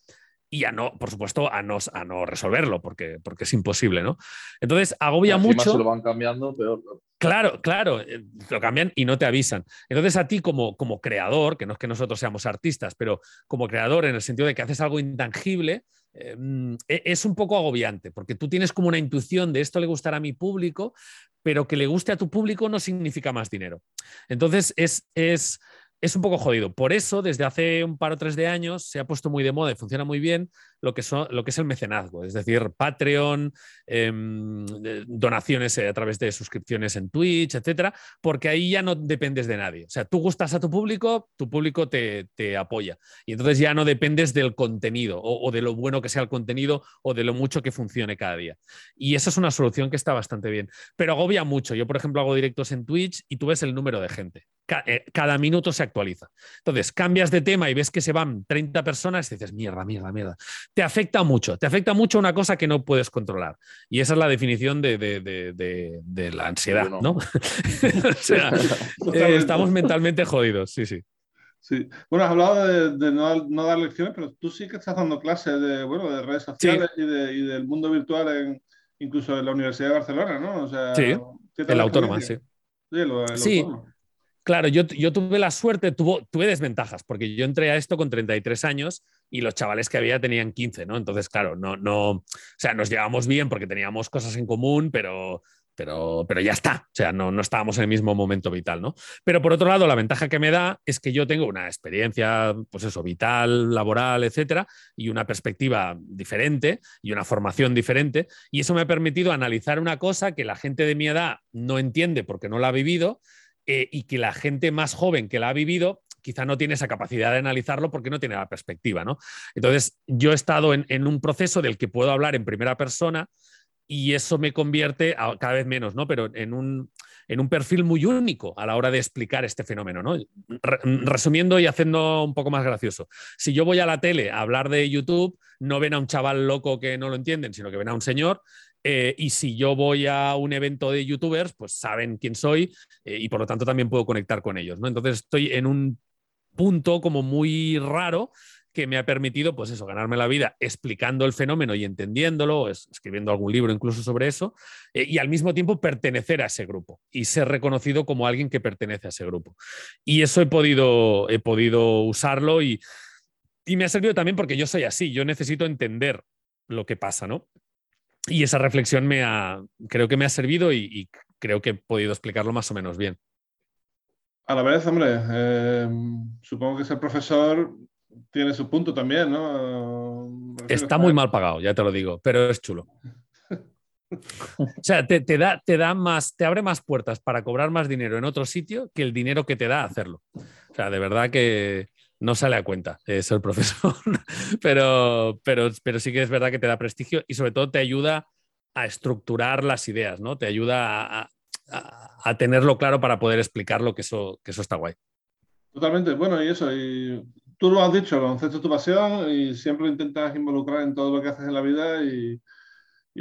y a no, por supuesto, a no, a no resolverlo, porque, porque es imposible, ¿no? Entonces, agobia mucho. Se lo van cambiando, peor. Claro, claro, eh, lo cambian y no te avisan. Entonces, a ti como, como creador, que no es que nosotros seamos artistas, pero como creador en el sentido de que haces algo intangible, eh, mm, e, es un poco agobiante, porque tú tienes como una intuición de esto le gustará a mi público, pero que le guste a tu público no significa más dinero. Entonces, es, es es un poco jodido. Por eso, desde hace un par o tres de años, se ha puesto muy de moda y funciona muy bien lo que, lo que es el mecenazgo, es decir, Patreon, em, donaciones eh, a través de suscripciones en Twitch, etcétera, porque ahí ya no dependes de nadie. O sea, tú gustas a tu público, tu público te, apoya. Y entonces ya no dependes del contenido o, o, de lo bueno que sea el contenido o de lo mucho que funcione cada día. Y esa es una solución que está bastante bien. Pero agobia mucho. Yo, por ejemplo, hago directos en Twitch y tú ves el número de gente. Eh, cada minuto se actualiza. Entonces, cambias de tema y ves que se van 30 personas y dices, mierda, mierda, mierda. Te afecta mucho, te afecta mucho una cosa que no puedes controlar. Y esa es la definición de, la ansiedad, ¿no? [laughs] o sea, [laughs] eh, estamos mentalmente jodidos, sí, sí. Sí. Bueno, has hablado de, no, dar lecciones, pero tú sí que estás dando clases de, bueno, de redes sociales y, del mundo virtual, en, incluso en la Universidad de Barcelona, ¿no? O sea, sí, el autónoma, sí. Sí, sí. Claro, yo, tuve la suerte, tuve desventajas, porque yo entré a esto con 33 años y los chavales que había tenían 15, ¿no? Entonces, claro, no, no, o sea, nos llevamos bien porque teníamos cosas en común, pero, pero, pero ya está, o sea, no, no estábamos en el mismo momento vital, ¿no? Pero por otro lado, la ventaja que me da es que yo tengo una experiencia, pues eso, vital, laboral, etcétera, y una perspectiva diferente y una formación diferente, y eso me ha permitido analizar una cosa que la gente de mi edad no entiende porque no la ha vivido eh, y que la gente más joven que la ha vivido quizá no tiene esa capacidad de analizarlo porque no tiene la perspectiva, ¿no? Entonces, yo he estado en, un proceso del que puedo hablar en primera persona y eso me convierte, cada vez menos, ¿no? Pero en un, en un perfil muy único a la hora de explicar este fenómeno, ¿no? resumiendo y haciendo un poco más gracioso. Si yo voy a la tele a hablar de YouTube, no ven a un chaval loco que no lo entienden, sino que ven a un señor eh, y si yo voy a un evento de youtubers, pues saben quién soy eh, y por lo tanto también puedo conectar con ellos. ¿no? Entonces estoy en un punto como muy raro que me ha permitido, pues eso, ganarme la vida explicando el fenómeno y entendiéndolo, escribiendo algún libro incluso sobre eso, eh, y al mismo tiempo pertenecer a ese grupo y ser reconocido como alguien que pertenece a ese grupo. Y eso he podido, he podido usarlo y, y me ha servido también porque yo soy así, yo necesito entender lo que pasa, ¿no? Y esa reflexión me ha, creo que me ha servido y, creo que he podido explicarlo más o menos bien. A la vez, hombre, eh, supongo que ser profesor tiene su punto también, ¿no? Está muy mal pagado, ya te lo digo, pero es chulo. O sea, te, da, te da más, te abre más puertas para cobrar más dinero en otro sitio que el dinero que te da hacerlo. O sea, de verdad que, no sale a cuenta ser profesor, [laughs] pero, pero, pero sí que es verdad que te da prestigio y sobre todo te ayuda a estructurar las ideas, ¿no? Te ayuda a, tenerlo claro para poder explicarlo, que eso, que eso está guay. Totalmente, bueno, y eso, y tú lo has dicho, el concepto es tu pasión y siempre lo intentas involucrar en todo lo que haces en la vida y,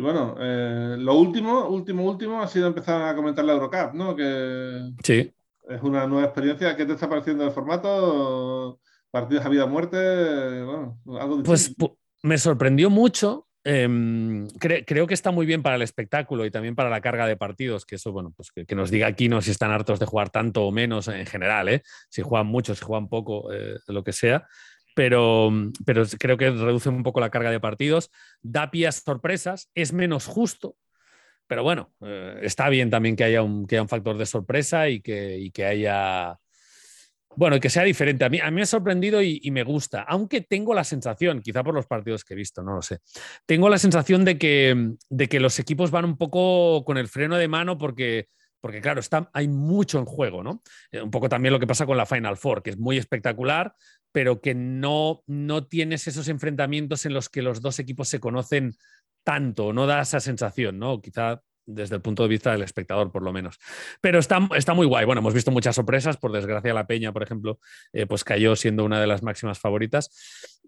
bueno, eh, lo último, último, último ha sido empezar a comentar la Eurocup, ¿no? Que sí. es una nueva experiencia. ¿Qué te está pareciendo el formato? Partidos a vida o muerte, algo Pues me sorprendió mucho. Em, creo que está muy bien para el espectáculo y también para la carga de partidos, que eso, bueno, pues que, nos diga aquí no si están hartos de jugar tanto o menos en general, ¿eh? si juegan mucho, si juegan poco, eh, lo que sea. Pero, pero creo que reduce un poco la carga de partidos, da pie sorpresas, es menos justo, pero bueno, eh, está bien también que haya un, que haya un factor de sorpresa y que, y que haya bueno, que sea diferente. A mí, a mí me ha sorprendido y, me gusta, aunque tengo la sensación, quizá por los partidos que he visto, no lo sé, tengo la sensación de que, de que los equipos van un poco con el freno de mano porque, porque claro, está, hay mucho en juego, ¿no? Eh, un poco también lo que pasa con la Final Four, que es muy espectacular, pero que no, no tienes esos enfrentamientos en los que los dos equipos se conocen tanto, no da esa sensación, ¿no? Quizá desde el punto de vista del espectador, por lo menos. Pero está, está muy guay. Bueno, hemos visto muchas sorpresas. Por desgracia, la Peña, por ejemplo, eh, pues cayó siendo una de las máximas favoritas.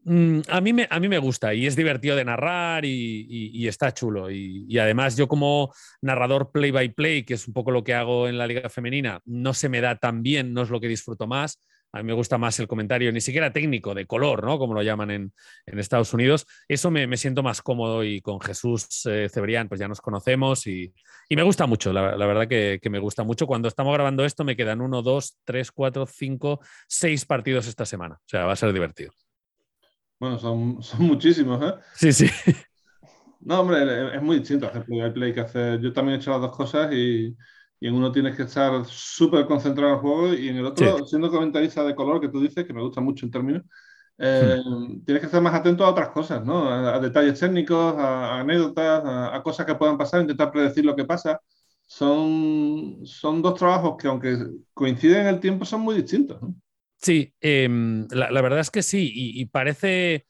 Mm, a, mí me, a mí me gusta y es divertido de narrar y, está chulo. Y, además yo como narrador play by play, que es un poco lo que hago en la liga femenina, no se me da tan bien, no es lo que disfruto más. A mí me gusta más el comentario, ni siquiera técnico, de color, ¿no? Como lo llaman en, Estados Unidos. Eso me, siento más cómodo y con Jesús eh, Cebrián, pues ya nos conocemos y, me gusta mucho, la, verdad que, que, me gusta mucho. Cuando estamos grabando esto me quedan uno, dos, tres, cuatro, cinco, seis partidos esta semana. O sea, va a ser divertido. Bueno, son, son muchísimos, ¿eh? Sí, sí. No, hombre, es muy distinto hacer play by play que hacer. Yo también he hecho las dos cosas y, y en uno tienes que estar súper concentrado en el juego y en el otro, siendo comentarista de color, que tú dices, que me gusta mucho en términos, eh, hmm. tienes que estar más atento a otras cosas, ¿no? A, detalles técnicos, a, anécdotas, a, cosas que puedan pasar, intentar predecir lo que pasa. Son, son dos trabajos que, aunque coinciden en el tiempo, son muy distintos. ¿no? Sí, em, la, verdad es que sí, y, parece,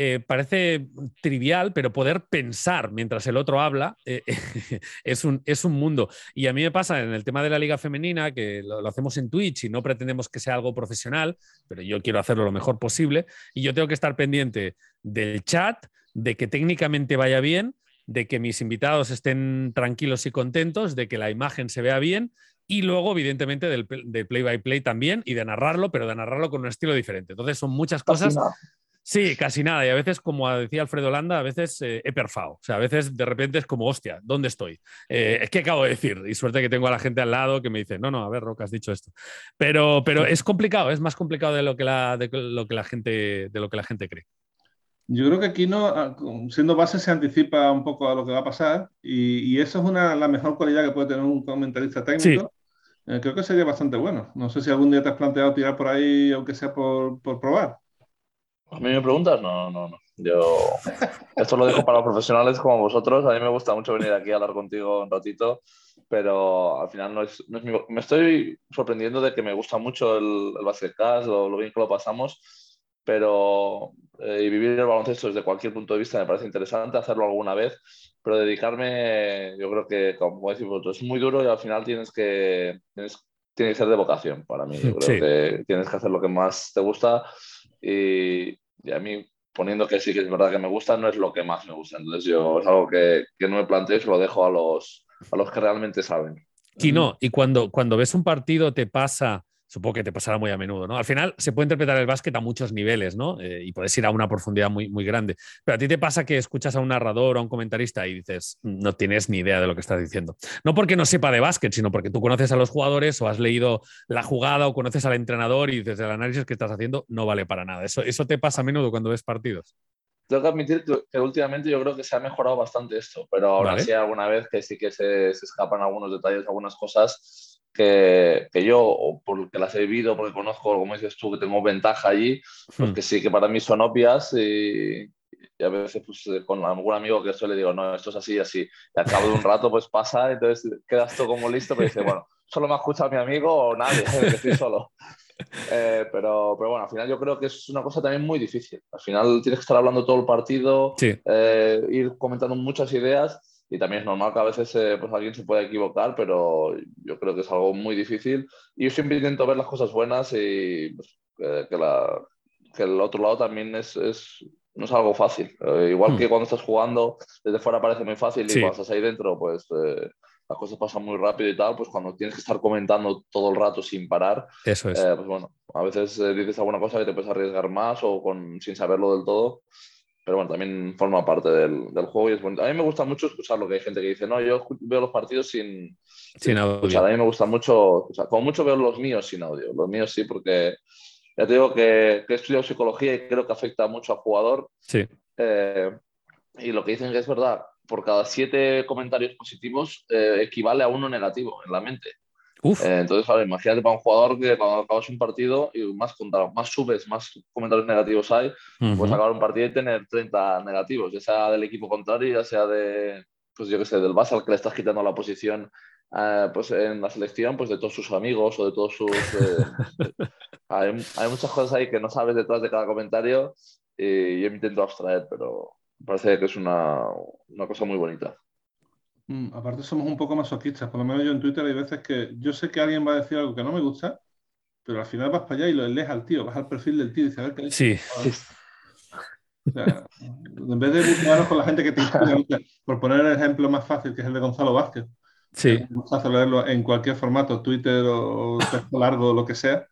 eh, parece trivial, pero poder pensar mientras el otro habla eh, [laughs] es, un, es, un, mundo. Y a mí me pasa en el tema de la liga femenina, que lo, hacemos en Twitch y no pretendemos que sea algo profesional, pero yo quiero hacerlo lo mejor posible, y yo tengo que estar pendiente del chat, de que técnicamente vaya bien, de que mis invitados estén tranquilos y contentos, de que la imagen se vea bien y luego, evidentemente, del, play by play también y de narrarlo, pero de narrarlo con un estilo diferente. Entonces, son muchas cosas. Sí, casi nada. Y a veces, como decía Alfredo Landa, a veces eh, he perfado. O sea, a veces de repente es como, hostia, ¿dónde estoy? Eh, es que acabo de decir. Y suerte que tengo a la gente al lado que me dice, no, no, a ver, Roca, has dicho esto. Pero, pero es complicado, es más complicado de lo que la, de lo que la, gente, de lo que la gente cree. Yo creo que aquí no, ah, siendo base, se anticipa un poco a lo que va a pasar y, eso es una, la mejor cualidad que puede tener un comentarista técnico. Eh, creo que sería bastante bueno. No sé si algún día te has planteado tirar por ahí, aunque sea por, por probar. ¿A mí me preguntas? No, no, no. Yo esto lo dejo para los profesionales como vosotros. A mí me gusta mucho venir aquí a hablar contigo un ratito, pero al final no es, no es mi... Me estoy sorprendiendo de que me gusta mucho el, el basketcast, lo, lo bien que lo pasamos, pero eh, y vivir el baloncesto desde cualquier punto de vista me parece interesante, hacerlo alguna vez, pero dedicarme, yo creo que, como decís vosotros, es muy duro y al final tienes que, tienes, tiene que ser de vocación para mí. Yo creo que tienes que hacer lo que más te gusta y, y, a mí, poniendo que sí que es verdad que me gusta, no es lo que más me gusta. Entonces yo es algo que, que no me planteo y se lo dejo a los, a los que realmente saben. Y no, y cuando, cuando ves un partido te pasa supongo que te pasará muy a menudo, ¿no? Al final se puede interpretar el básquet a muchos niveles, ¿no? Eh, y puedes ir a una profundidad muy, muy grande. Pero a ti te pasa que escuchas a un narrador o a un comentarista y dices, no tienes ni idea de lo que estás diciendo. No porque no sepa de básquet, sino porque tú conoces a los jugadores o has leído la jugada o conoces al entrenador y dices, el análisis que estás haciendo no vale para nada. Eso, eso te pasa a menudo cuando ves partidos. Tengo que admitir que, últimamente yo creo que se ha mejorado bastante esto, pero ahora sí alguna vez que sí que se, se escapan algunos detalles, algunas cosas que, que, yo, porque las he vivido, porque conozco, como dices tú, que tengo ventaja allí, pues hmm. que sí que para mí son obvias y, a veces pues, eh, con algún amigo que eso le digo, no, esto es así, así. Y al cabo de un rato pues pasa, entonces quedas tú como listo, pero dices, bueno, solo me ha escuchado mi amigo o nadie, que estoy solo. [laughs] Eh, pero, pero bueno, al final yo creo que es una cosa también muy difícil. Al final tienes que estar hablando todo el partido, eh, ir comentando muchas ideas y también es normal que a veces eh, pues alguien se pueda equivocar, pero yo creo que es algo muy difícil. Y yo siempre intento ver las cosas buenas y pues, que, la, que, el otro lado también es, es no es algo fácil. Eh, igual que hmm. cuando estás jugando, desde fuera parece muy fácil y cuando estás ahí dentro, pues eh, las cosas pasan muy rápido y tal, pues cuando tienes que estar comentando todo el rato sin parar, Eso es. pues bueno, a veces dices alguna cosa que te puedes arriesgar más o con, sin saberlo del todo pero bueno, también forma parte del, del, juego y es bueno. A mí me gusta mucho escuchar lo que hay gente que dice, no, yo veo los partidos sin, sin, audio. A mí me gusta mucho, o sea, como mucho veo los míos sin audio. Los míos sí, porque ya te digo que, que he estudiado psicología y creo que afecta mucho al jugador. Sí. Eh, y lo que dicen que es verdad, por cada siete comentarios positivos eh, equivale a uno negativo en la mente. Eh, entonces, imagínate para un jugador que cuando acabas un partido y más, más subes, más comentarios negativos hay, pues acabar un partido y tener 30 negativos, ya sea del equipo contrario, ya sea de, pues yo que sé, del base al que le estás quitando la posición eh, pues en la selección pues de todos sus amigos o de todos sus... [laughs] hay, muchas cosas ahí que no sabes detrás de cada comentario y yo me intento abstraer, pero parece que es una, una cosa muy bonita. Mm, aparte somos un poco masoquistas, por lo menos yo en Twitter hay veces que yo sé que alguien va a decir algo que no me gusta, pero al final vas para allá y lo lees al tío, vas al perfil del tío y dices, a ver qué Sí. en vez de buscarnos con la gente que te inspira, [laughs] por poner el ejemplo más fácil, que es el de Gonzalo Vázquez, sí. más fácil leerlo en cualquier formato, Twitter o texto largo o lo que sea,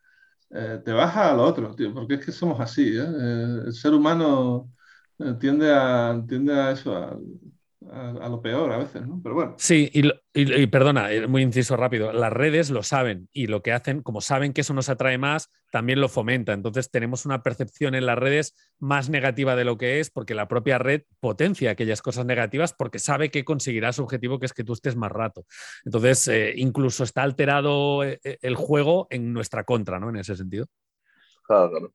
eh, te vas a lo otro, tío, porque es que somos así, ¿eh? Eh, el ser humano tiende a, tiende a eso, a, a, lo peor a veces, ¿no? Pero bueno. Sí, y, perdona, eh, muy inciso rápido, las redes lo saben y lo que hacen, como saben que eso nos atrae más, también lo fomenta. Entonces tenemos una percepción en las redes más negativa de lo que es porque la propia red potencia aquellas cosas negativas porque sabe que conseguirá su objetivo, que es que tú estés más rato. Entonces, eh, incluso está alterado eh, el juego en nuestra contra, ¿no? En ese sentido. Claro, claro.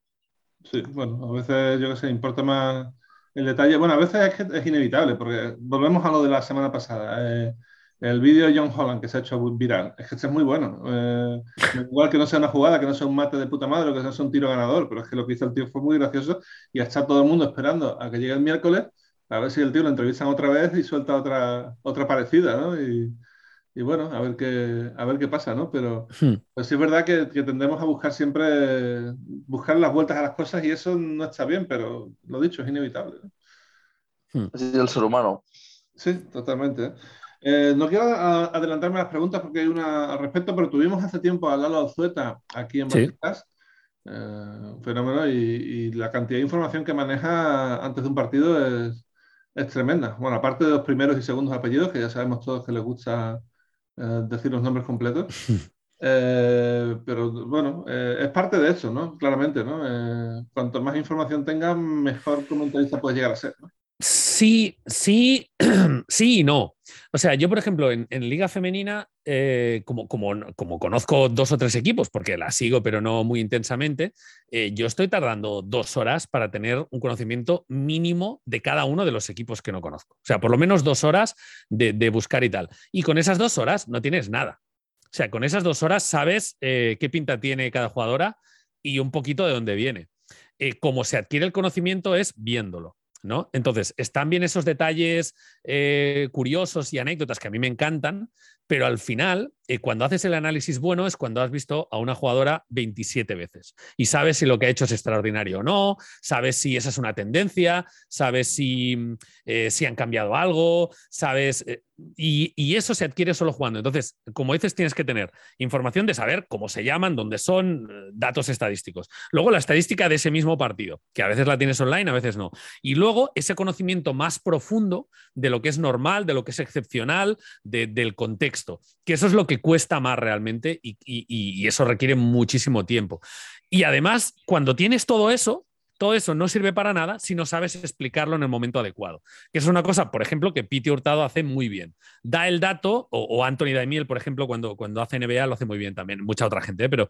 Sí, bueno, a veces yo que sé, importa más el detalle, bueno, a veces es, es inevitable, porque volvemos a lo de la semana pasada. Eh, el vídeo de John Holland que se ha hecho viral, es que este es muy bueno. Eh, [laughs] igual que no sea una jugada, que no sea un mate de puta madre, o que no sea un tiro ganador, pero es que lo que hizo el tío fue muy gracioso y está todo el mundo esperando a que llegue el miércoles a ver si el tío lo entrevistan otra vez y suelta otra, otra parecida, ¿no? Y, y bueno, a ver qué, a ver qué pasa, ¿no? Pero hmm. pues sí es verdad que, que, tendemos a buscar siempre, buscar las vueltas a las cosas y eso no está bien, pero lo dicho, es inevitable. ¿no? Hmm. Así es el ser humano. Sí, totalmente. Eh, no quiero adelantarme a las preguntas porque hay una al respecto, pero tuvimos hace tiempo a Lalo Alzueta aquí en sí. eh, un fenómeno, y, y, la cantidad de información que maneja antes de un partido es, es tremenda. Bueno, aparte de los primeros y segundos apellidos, que ya sabemos todos que les gusta eh, decir los nombres completos. [laughs] Eh, pero bueno, eh, es parte de eso, ¿no? Claramente, ¿no? cuanto más información tenga, mejor comentarista puedes llegar a ser, ¿no? Sí, sí, [clears throat] sí y no. O sea, yo, por ejemplo, en, Liga Femenina, como, como, como, conozco dos o tres equipos, porque la sigo, pero no muy intensamente, yo estoy tardando dos horas para tener un conocimiento mínimo de cada uno de los equipos que no conozco. O sea, por lo menos dos horas de, buscar y tal. Y con esas dos horas no tienes nada. O sea, con esas dos horas sabes qué pinta tiene cada jugadora y un poquito de dónde viene. Cómo se adquiere el conocimiento es viéndolo. ¿No? Entonces, están bien esos detalles eh, curiosos y anécdotas que a mí me encantan, pero al final, eh, cuando haces el análisis bueno es cuando has visto a una jugadora 27 veces y sabes si lo que ha hecho es extraordinario o no, sabes si esa es una tendencia, sabes si, eh, si han cambiado algo, sabes... Y, eso se adquiere solo jugando. Entonces, como dices, tienes que tener información de saber cómo se llaman, dónde son, eh, datos estadísticos. Luego, la estadística de ese mismo partido, que a veces la tienes online, a veces no. Y luego, ese conocimiento más profundo de lo que es normal, de lo que es excepcional, del contexto, que eso es lo que cuesta más realmente y eso requiere muchísimo tiempo. Y además, cuando tienes todo eso, todo eso no sirve para nada si no sabes explicarlo en el momento adecuado. Que es una cosa, por ejemplo, que Piti Hurtado hace muy bien. Da el dato, o, Anthony Daimiel, por ejemplo, cuando, cuando hace NBA lo hace muy bien también, mucha otra gente, ¿eh? pero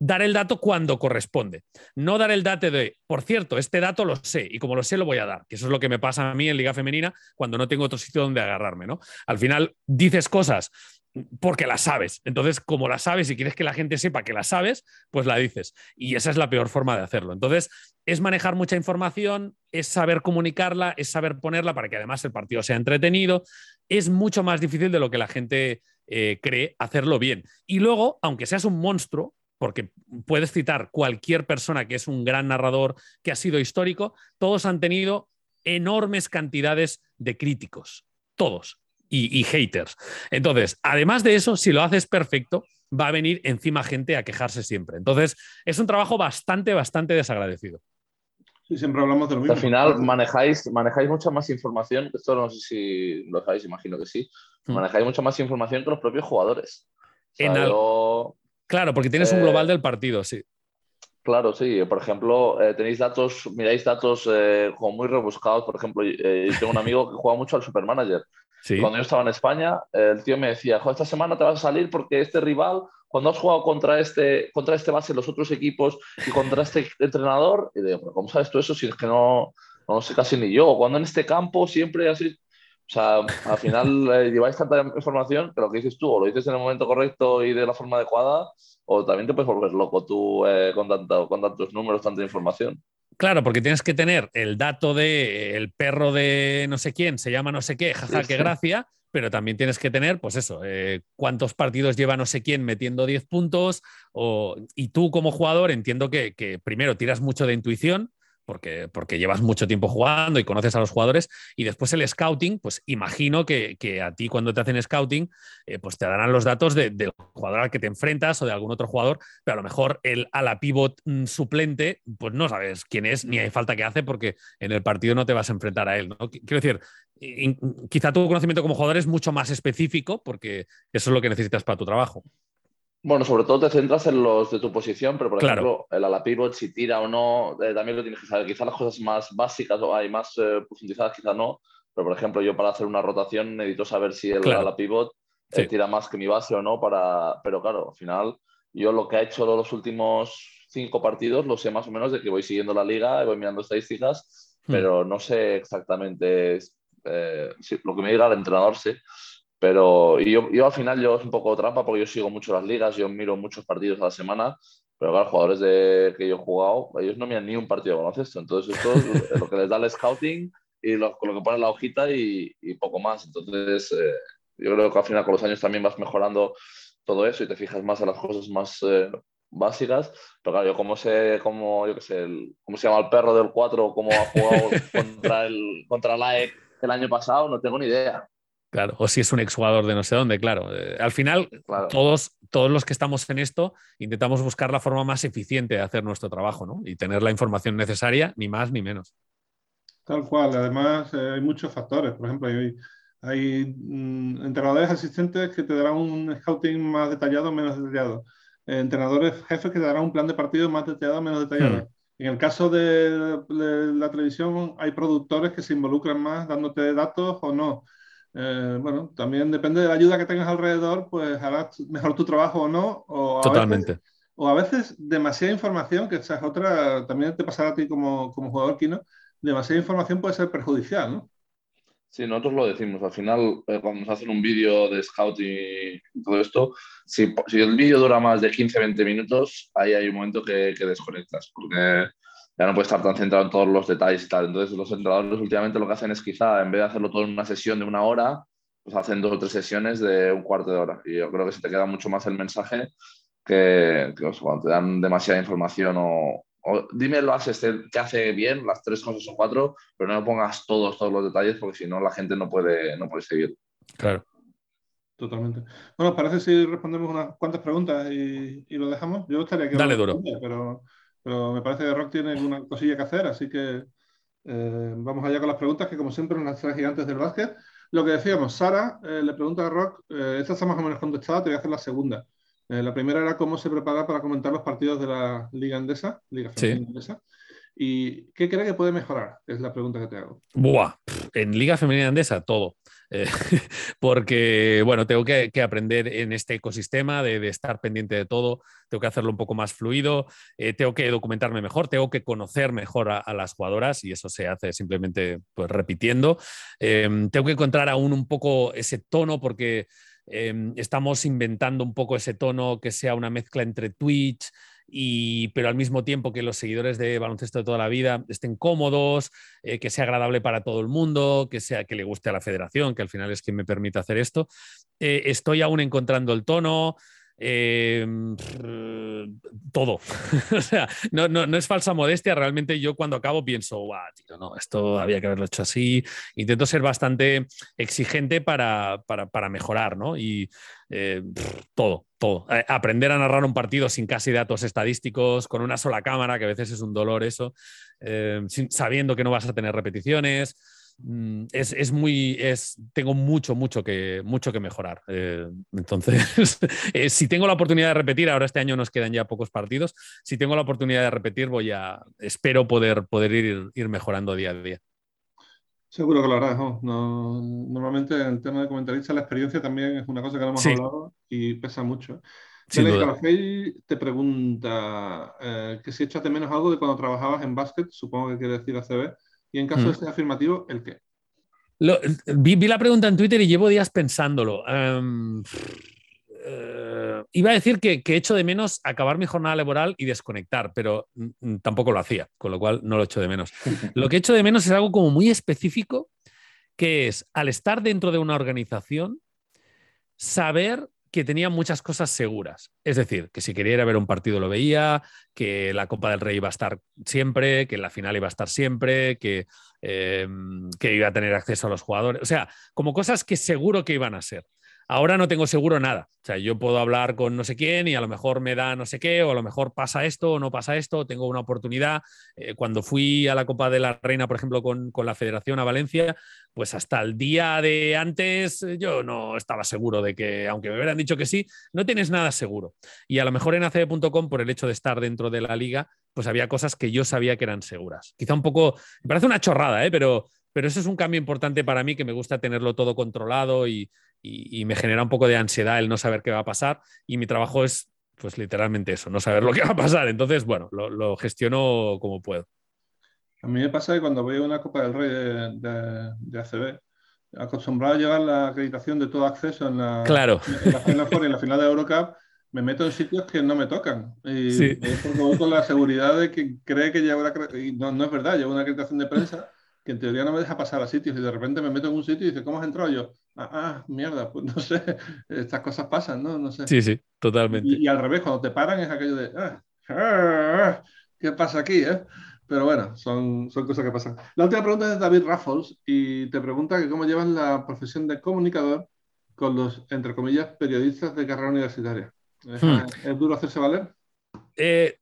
dar el dato cuando corresponde. No dar el dato de, por cierto, este dato lo sé y como lo sé lo voy a dar, que eso es lo que me pasa a mí en Liga Femenina cuando no tengo otro sitio donde agarrarme, ¿no? Al final dices cosas porque la sabes. Entonces, como la sabes y quieres que la gente sepa que la sabes, pues la dices. Y esa es la peor forma de hacerlo. Entonces, es manejar mucha información, es saber comunicarla, es saber ponerla para que además el partido sea entretenido. Es mucho más difícil de lo que la gente eh, cree hacerlo bien. Y luego, aunque seas un monstruo, porque puedes citar cualquier persona que es un gran narrador, que ha sido histórico, todos han tenido enormes cantidades de críticos. Todos y, haters. Entonces, además de eso, si lo haces perfecto, va a venir encima gente a quejarse siempre. Entonces, es un trabajo bastante, bastante desagradecido. Sí, siempre hablamos de lo mismo. Al final manejáis, manejáis mucha más información, esto no sé si lo sabéis, imagino que sí, hmm. manejáis mucha más información que los propios jugadores. Claro, porque tienes un global eh, del partido, sí. Claro, sí. Por ejemplo, eh, tenéis datos, miráis datos eh, como muy rebuscados. Por ejemplo, tengo un amigo que juega mucho al Supermanager cuando yo estaba en España, el tío me decía, esta semana te vas a salir porque este rival, cuando has jugado contra este, contra este base los otros equipos y contra este entrenador, y digo, ¿cómo sabes tú eso si es que no, no sé casi ni yo? Cuando en este campo siempre así... O sea, al final [laughs] eh, lleváis tanta información que lo que dices tú, o lo dices en el momento correcto y de la forma adecuada, o también te puedes volver loco tú eh, con, con tantos números, tanta información. Claro, porque tienes que tener el dato de el perro de no sé quién, se llama no sé qué, jaja, qué gracia, pero también tienes que tener, pues eso, eh, cuántos partidos lleva no sé quién metiendo 10 puntos, o, y tú como jugador entiendo que, que primero tiras mucho de intuición, porque, porque llevas mucho tiempo jugando y conoces a los jugadores. Y después el scouting, pues imagino que, a ti cuando te hacen scouting, eh, pues te darán los datos del jugador al que te enfrentas o de algún otro jugador, pero a lo mejor el a la pivot mm, suplente, pues no sabes quién es ni hay falta que hace porque en el partido no te vas a enfrentar a él. ¿no? Quiero decir, quizá tu conocimiento como jugador es mucho más específico porque eso es lo que necesitas para tu trabajo. Bueno, sobre todo te centras en los de tu posición, pero por ejemplo, el ala pivot, si tira o no, eh, también lo tienes que saber. Quizás las cosas más básicas o hay más eh, profundizadas, quizás no. Pero por ejemplo, yo para hacer una rotación necesito saber si el ala pivot eh, tira más que mi base o no. Para... Pero claro, al final, yo lo que he hecho los últimos cinco partidos lo sé más o menos de que voy siguiendo la liga, voy mirando estadísticas, hmm. pero no sé exactamente lo que me diga el entrenador, sí. Pero yo, yo al final yo es un poco trampa porque yo sigo mucho las ligas, yo miro muchos partidos a la semana, pero claro, jugadores de, que yo he jugado, ellos no miran ni un partido de baloncesto. Entonces esto es lo que les da el scouting y lo, lo que pone la hojita y, y poco más. Entonces eh, yo creo que al final con los años también vas mejorando todo eso y te fijas más en las cosas más eh, básicas. Pero claro, yo como sé, cómo, yo qué sé, cómo se llama el perro del 4, cómo ha jugado [laughs] contra el, contra la e el año pasado, no tengo ni idea. Claro, o si es un exjugador de no sé dónde, claro. Eh, al final, todos, todos los que estamos en esto intentamos buscar la forma más eficiente de hacer nuestro trabajo, ¿no? Y tener la información necesaria, ni más ni menos. Tal cual. Además, eh, hay muchos factores. Por ejemplo, hay, hay mm, entrenadores asistentes que te darán un scouting más detallado o menos detallado. Eh, entrenadores jefes que te darán un plan de partido más detallado o menos detallado. Hmm. En el caso de, la televisión, hay productores que se involucran más dándote datos o no. Eh, bueno, también depende de la ayuda que tengas alrededor, pues harás mejor tu trabajo o no. O Totalmente. o a veces demasiada información, que esa es otra, también te pasará a ti como, como jugador Kino, demasiada información puede ser perjudicial, ¿no? Sí, nosotros lo decimos. Al final, eh, cuando nos hacen un vídeo de scout y todo esto, si, si el vídeo dura más de 15-20 minutos, ahí hay un momento que, que desconectas, porque ya no puede estar tan centrado en todos los detalles y tal. Entonces, los entrenadores últimamente lo que hacen es quizá, en vez de hacerlo todo en una sesión de una hora, pues hacen dos o tres sesiones de un cuarto de hora. Y yo creo que se te queda mucho más el mensaje que, cuando te dan demasiada información o, dime lo haces que hace bien, las tres cosas o cuatro, pero no pongas todos, todos los detalles porque si no la gente no puede, no puede seguir. Claro. Totalmente. Bueno, parece si respondemos unas cuantas preguntas y, lo dejamos. Yo estaría que... Dale duro. Pero pero me parece que Rock tiene una cosilla que hacer, así que eh, vamos allá con las preguntas, que como siempre, las tres gigantes del básquet. Lo que decíamos, Sara eh, le pregunta a Rock, eh, esta está más o menos contestada, te voy a hacer la segunda. la primera era cómo se prepara para comentar los partidos de la Liga Endesa, Liga Femenina Endesa. ¿Y qué cree que puede mejorar? Es la pregunta que te hago. Buah, en Liga Femenina Andesa todo. Eh, [laughs] porque, bueno, tengo que, aprender en este ecosistema de, estar pendiente de todo, tengo que hacerlo un poco más fluido, eh, tengo que documentarme mejor, tengo que conocer mejor a, las jugadoras y eso se hace simplemente pues, repitiendo. Em, tengo que encontrar aún un poco ese tono porque em, estamos inventando un poco ese tono que sea una mezcla entre Twitch, y, pero al mismo tiempo que los seguidores de baloncesto de toda la vida estén cómodos, eh, que sea agradable para todo el mundo, que, sea, que le guste a la federación, que al final es quien me permite hacer esto. Eh, estoy aún encontrando el tono. Em, todo. [laughs] o sea, no, no, no, es falsa modestia. Realmente yo cuando acabo pienso, guau, tío, no, esto había que haberlo hecho así. Intento ser bastante exigente para, para, para mejorar, ¿no? Y eh, todo, Eh, aprender a narrar un partido sin casi datos estadísticos, con una sola cámara, que a veces es un dolor eso, eh, sabiendo que no vas a tener repeticiones. Mm, es, muy, es, tengo mucho, mucho que, mucho que mejorar. entonces, [laughs] si tengo la oportunidad de repetir, ahora este año nos quedan ya pocos partidos, si tengo la oportunidad de repetir, voy a, espero poder, poder ir, ir mejorando día a día. Seguro que lo harás, ¿no? Normalmente en el tema de comentarista la experiencia también es una cosa que no hemos hablado y pesa mucho. Tele te pregunta eh, que si echas de menos algo de cuando trabajabas en básquet, supongo que quiere decir ACB, y en caso de mm. ser afirmativo, ¿el qué? vi, la pregunta en Twitter y llevo días pensándolo. Eh, iba a decir que, que, echo de menos acabar mi jornada laboral y desconectar, pero tampoco lo hacía, con lo cual no lo echo de menos. [laughs] Lo que echo de menos es algo como muy específico, que es al estar dentro de una organización, saber que tenía muchas cosas seguras. Es decir, que si quería ir a ver un partido lo veía, que la Copa del Rey iba a estar siempre, que la final iba a estar siempre, que, em, que iba a tener acceso a los jugadores. O sea, como cosas que seguro que iban a ser. Ahora no tengo seguro nada. O sea, yo puedo hablar con no sé quién y a lo mejor me da no sé qué, o a lo mejor pasa esto o no pasa esto, tengo una oportunidad. Eh, cuando fui a la Copa de la Reina, por ejemplo, con, la Federación a Valencia, pues hasta el día de antes eh, yo no estaba seguro de que, aunque me hubieran dicho que sí, no tienes nada seguro. Y a lo mejor en acb.com, por el hecho de estar dentro de la liga, pues había cosas que yo sabía que eran seguras. Quizá un poco, me parece una chorrada, ¿eh? pero, pero eso es un cambio importante para mí que me gusta tenerlo todo controlado y, me genera un poco de ansiedad el no saber qué va a pasar y mi trabajo es pues literalmente eso, no saber lo que va a pasar. Entonces, bueno, lo, gestiono como puedo. A mí me pasa que cuando voy a una Copa del Rey de, de, ACB, acostumbrado a llevar la acreditación de todo acceso en la, claro. en la, final, en la final de Eurocup, me meto en sitios que no me tocan. Y sí. voy con la seguridad de que cree que una y no, no es verdad, llevo una acreditación de prensa que en teoría no me deja pasar a sitios y de repente me meto en un sitio y dice, ¿cómo has entrado yo? Ah, ah mierda, pues no sé, [laughs] estas cosas pasan, ¿no? No sé. Sí, sí, totalmente. Y, al revés, cuando te paran es aquello de, ah, ah, ¿qué pasa aquí? Eh? Pero bueno, son, son cosas que pasan. La última pregunta es de David Raffles y te pregunta que cómo llevas la profesión de comunicador con los, entre comillas, periodistas de carrera universitaria. ¿Es, hmm. ¿es duro hacerse valer? Eh,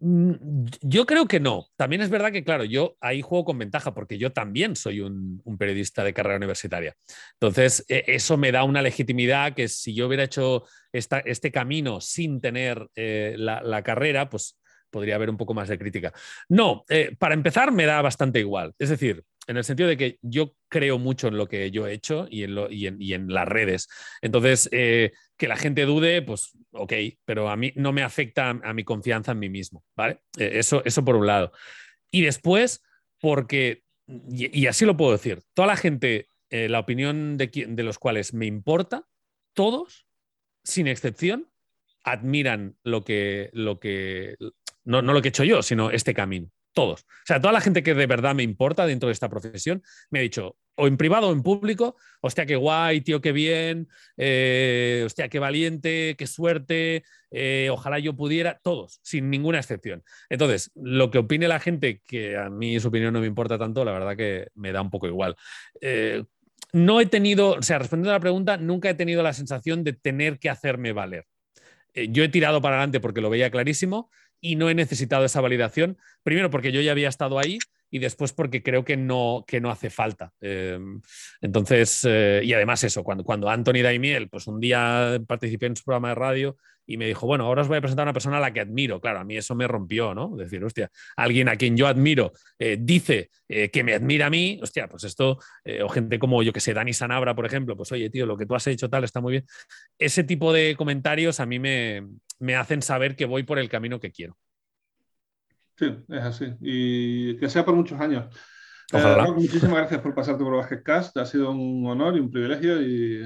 yo creo que no. También es verdad que, claro, yo ahí juego con ventaja porque yo también soy un, periodista de carrera universitaria. Entonces, e, eso me da una legitimidad que si yo hubiera hecho este camino sin tener eh, la, carrera, pues podría haber un poco más de crítica. No, eh, para empezar me da bastante igual. Es decir, en el sentido de que yo creo mucho en lo que yo he hecho y en, lo, y en, las redes. Entonces, eh, que la gente dude, pues ok, pero a mí no me afecta a, mi confianza en mí mismo, ¿vale? Eh, eso, eso por un lado. Y después, porque, y, así lo puedo decir, toda la gente, eh, la opinión de, de los cuales me importa, todos, sin excepción, admiran lo que, lo que no, no, lo que he hecho yo, sino este camino todos. O sea, toda la gente que de verdad me importa dentro de esta profesión me ha dicho, o en privado o en público, hostia, qué guay, tío, qué bien, eh, hostia, qué valiente, qué suerte, eh, ojalá yo pudiera, todos, sin ninguna excepción. Entonces, lo que opine la gente, que a mí su opinión no me importa tanto, la verdad que me da un poco igual. Eh, no he tenido, o sea, respondiendo a la pregunta, nunca he tenido la sensación de tener que hacerme valer. yo he tirado para adelante porque lo veía clarísimo y no he necesitado esa validación, primero porque yo ya había estado ahí y después porque creo que no, que no hace falta. Em, entonces, eh, y además eso, cuando, cuando Anthony Daimiel, pues un día participé en su programa de radio y me dijo, bueno, ahora os voy a presentar a una persona a la que admiro. Claro, a mí eso me rompió, ¿no? Decir, hostia, alguien a quien yo admiro eh, dice eh, que me admira a mí, hostia, pues esto, o gente como yo que sé, Dani Sanabra, por ejemplo, pues oye, tío, lo que tú has hecho tal está muy bien. Ese tipo de comentarios a mí me, me hacen saber que voy por el camino que quiero. Sí, es así. Y que sea por muchos años. Eh, muchísimas gracias por pasarte por Cast. Ha sido un honor y un privilegio. Y,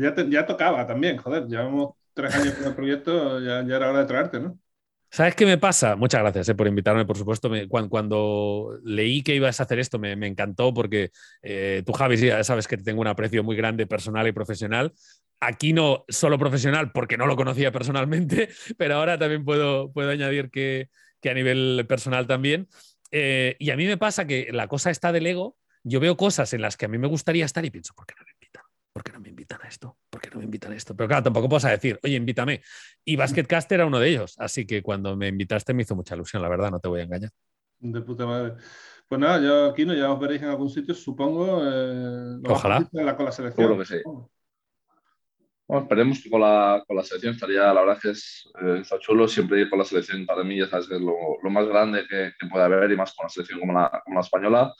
ya, ya, tocaba también, joder. Llevamos tres años con el proyecto, ya, era hora de traerte, ¿no? ¿Sabes qué me pasa? Muchas gracias eh, por invitarme, por supuesto. cuando, leí que ibas a hacer esto, me, encantó porque eh, tú, Javi, ya sabes que tengo un aprecio muy grande personal y profesional. Aquí no solo profesional porque no lo conocía personalmente, [laughs] pero ahora también puedo, puedo añadir que, que a nivel personal también. Eh, y a mí me pasa que la cosa está del ego, yo veo cosas en las que a mí me gustaría estar y pienso, ¿por qué no me invitan? ¿Por qué no me invitan a esto? ¿Por qué no me invitan a esto? Pero claro, tampoco puedo decir, oye, invítame. Y Basketcast era uno de ellos, así que cuando me invitaste me hizo mucha ilusión, la verdad, no te voy a engañar. De puta madre. Pues nada, yo aquí no, ya os veréis en algún sitio, supongo. Eh, Ojalá. la, con la selección. que sí. Bueno, esperemos que con la, con la selección estaría, la verdad que es, eh, está chulo, siempre ir con la selección para mí ya sabes que es lo, lo más grande que, que, puede haber y más con una selección como la, como la española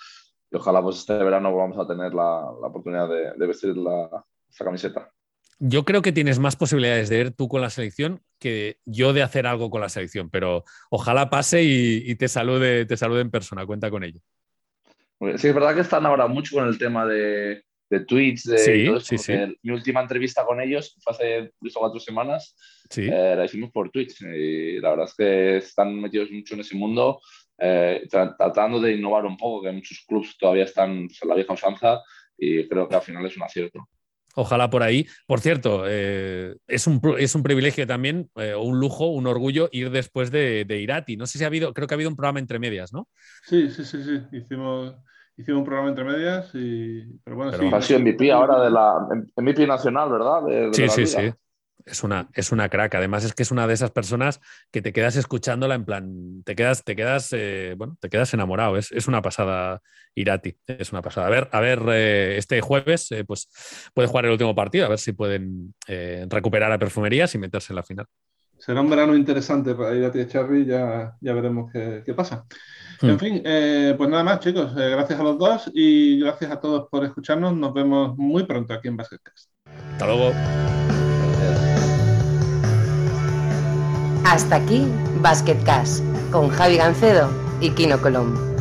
y ojalá pues este verano vamos a tener la, la oportunidad de, de vestir la, esta camiseta. Yo creo que tienes más posibilidades de ir tú con la selección que yo de hacer algo con la selección, pero ojalá pase y, y te, salude, te salude en persona, cuenta con ello. Sí, es verdad que están ahora mucho con el tema de, de tweets, de Sí, todo esto, sí, sí. porque Mi última entrevista con ellos fue hace tres o cuatro semanas, Sí. eh, la hicimos por Twitch y la verdad es que están metidos mucho en ese mundo, eh, tra- tratando de innovar un poco, que muchos clubes todavía están en la vieja usanza y creo que al final es un acierto. Ojalá por ahí. Por cierto, eh, es, un, pr- es un privilegio también, eh, un lujo, un orgullo ir después de, de Irati. No sé si ha habido, creo que ha habido un programa entre medias, ¿no? Sí, sí, sí, sí. Hicimos, hicimos un programa entre medias y. Pero bueno, Pero sí. Ha sido MVP ahora de la MVP nacional, ¿verdad? De- de Sí, la sí, liga. sí. Es una, es una crack. Además, es que es una de esas personas que te quedas escuchándola en plan, te quedas, te quedas, eh, bueno, te quedas enamorado. Es, es una pasada Irati. Es una pasada. A ver, a ver, eh, este jueves, eh, pues puede jugar el último partido, a ver si pueden eh, recuperar a Perfumerías y meterse en la final. Será un verano interesante para ir a Tía Charry, ya, ya veremos qué, qué pasa. Hmm. En fin, eh, pues nada más, chicos. eh, gracias a los dos y gracias a todos por escucharnos. Nos vemos muy pronto aquí en Basketcast. Hasta luego. Hasta aquí Basket Cash con Javi Gancedo y Kino Colombo.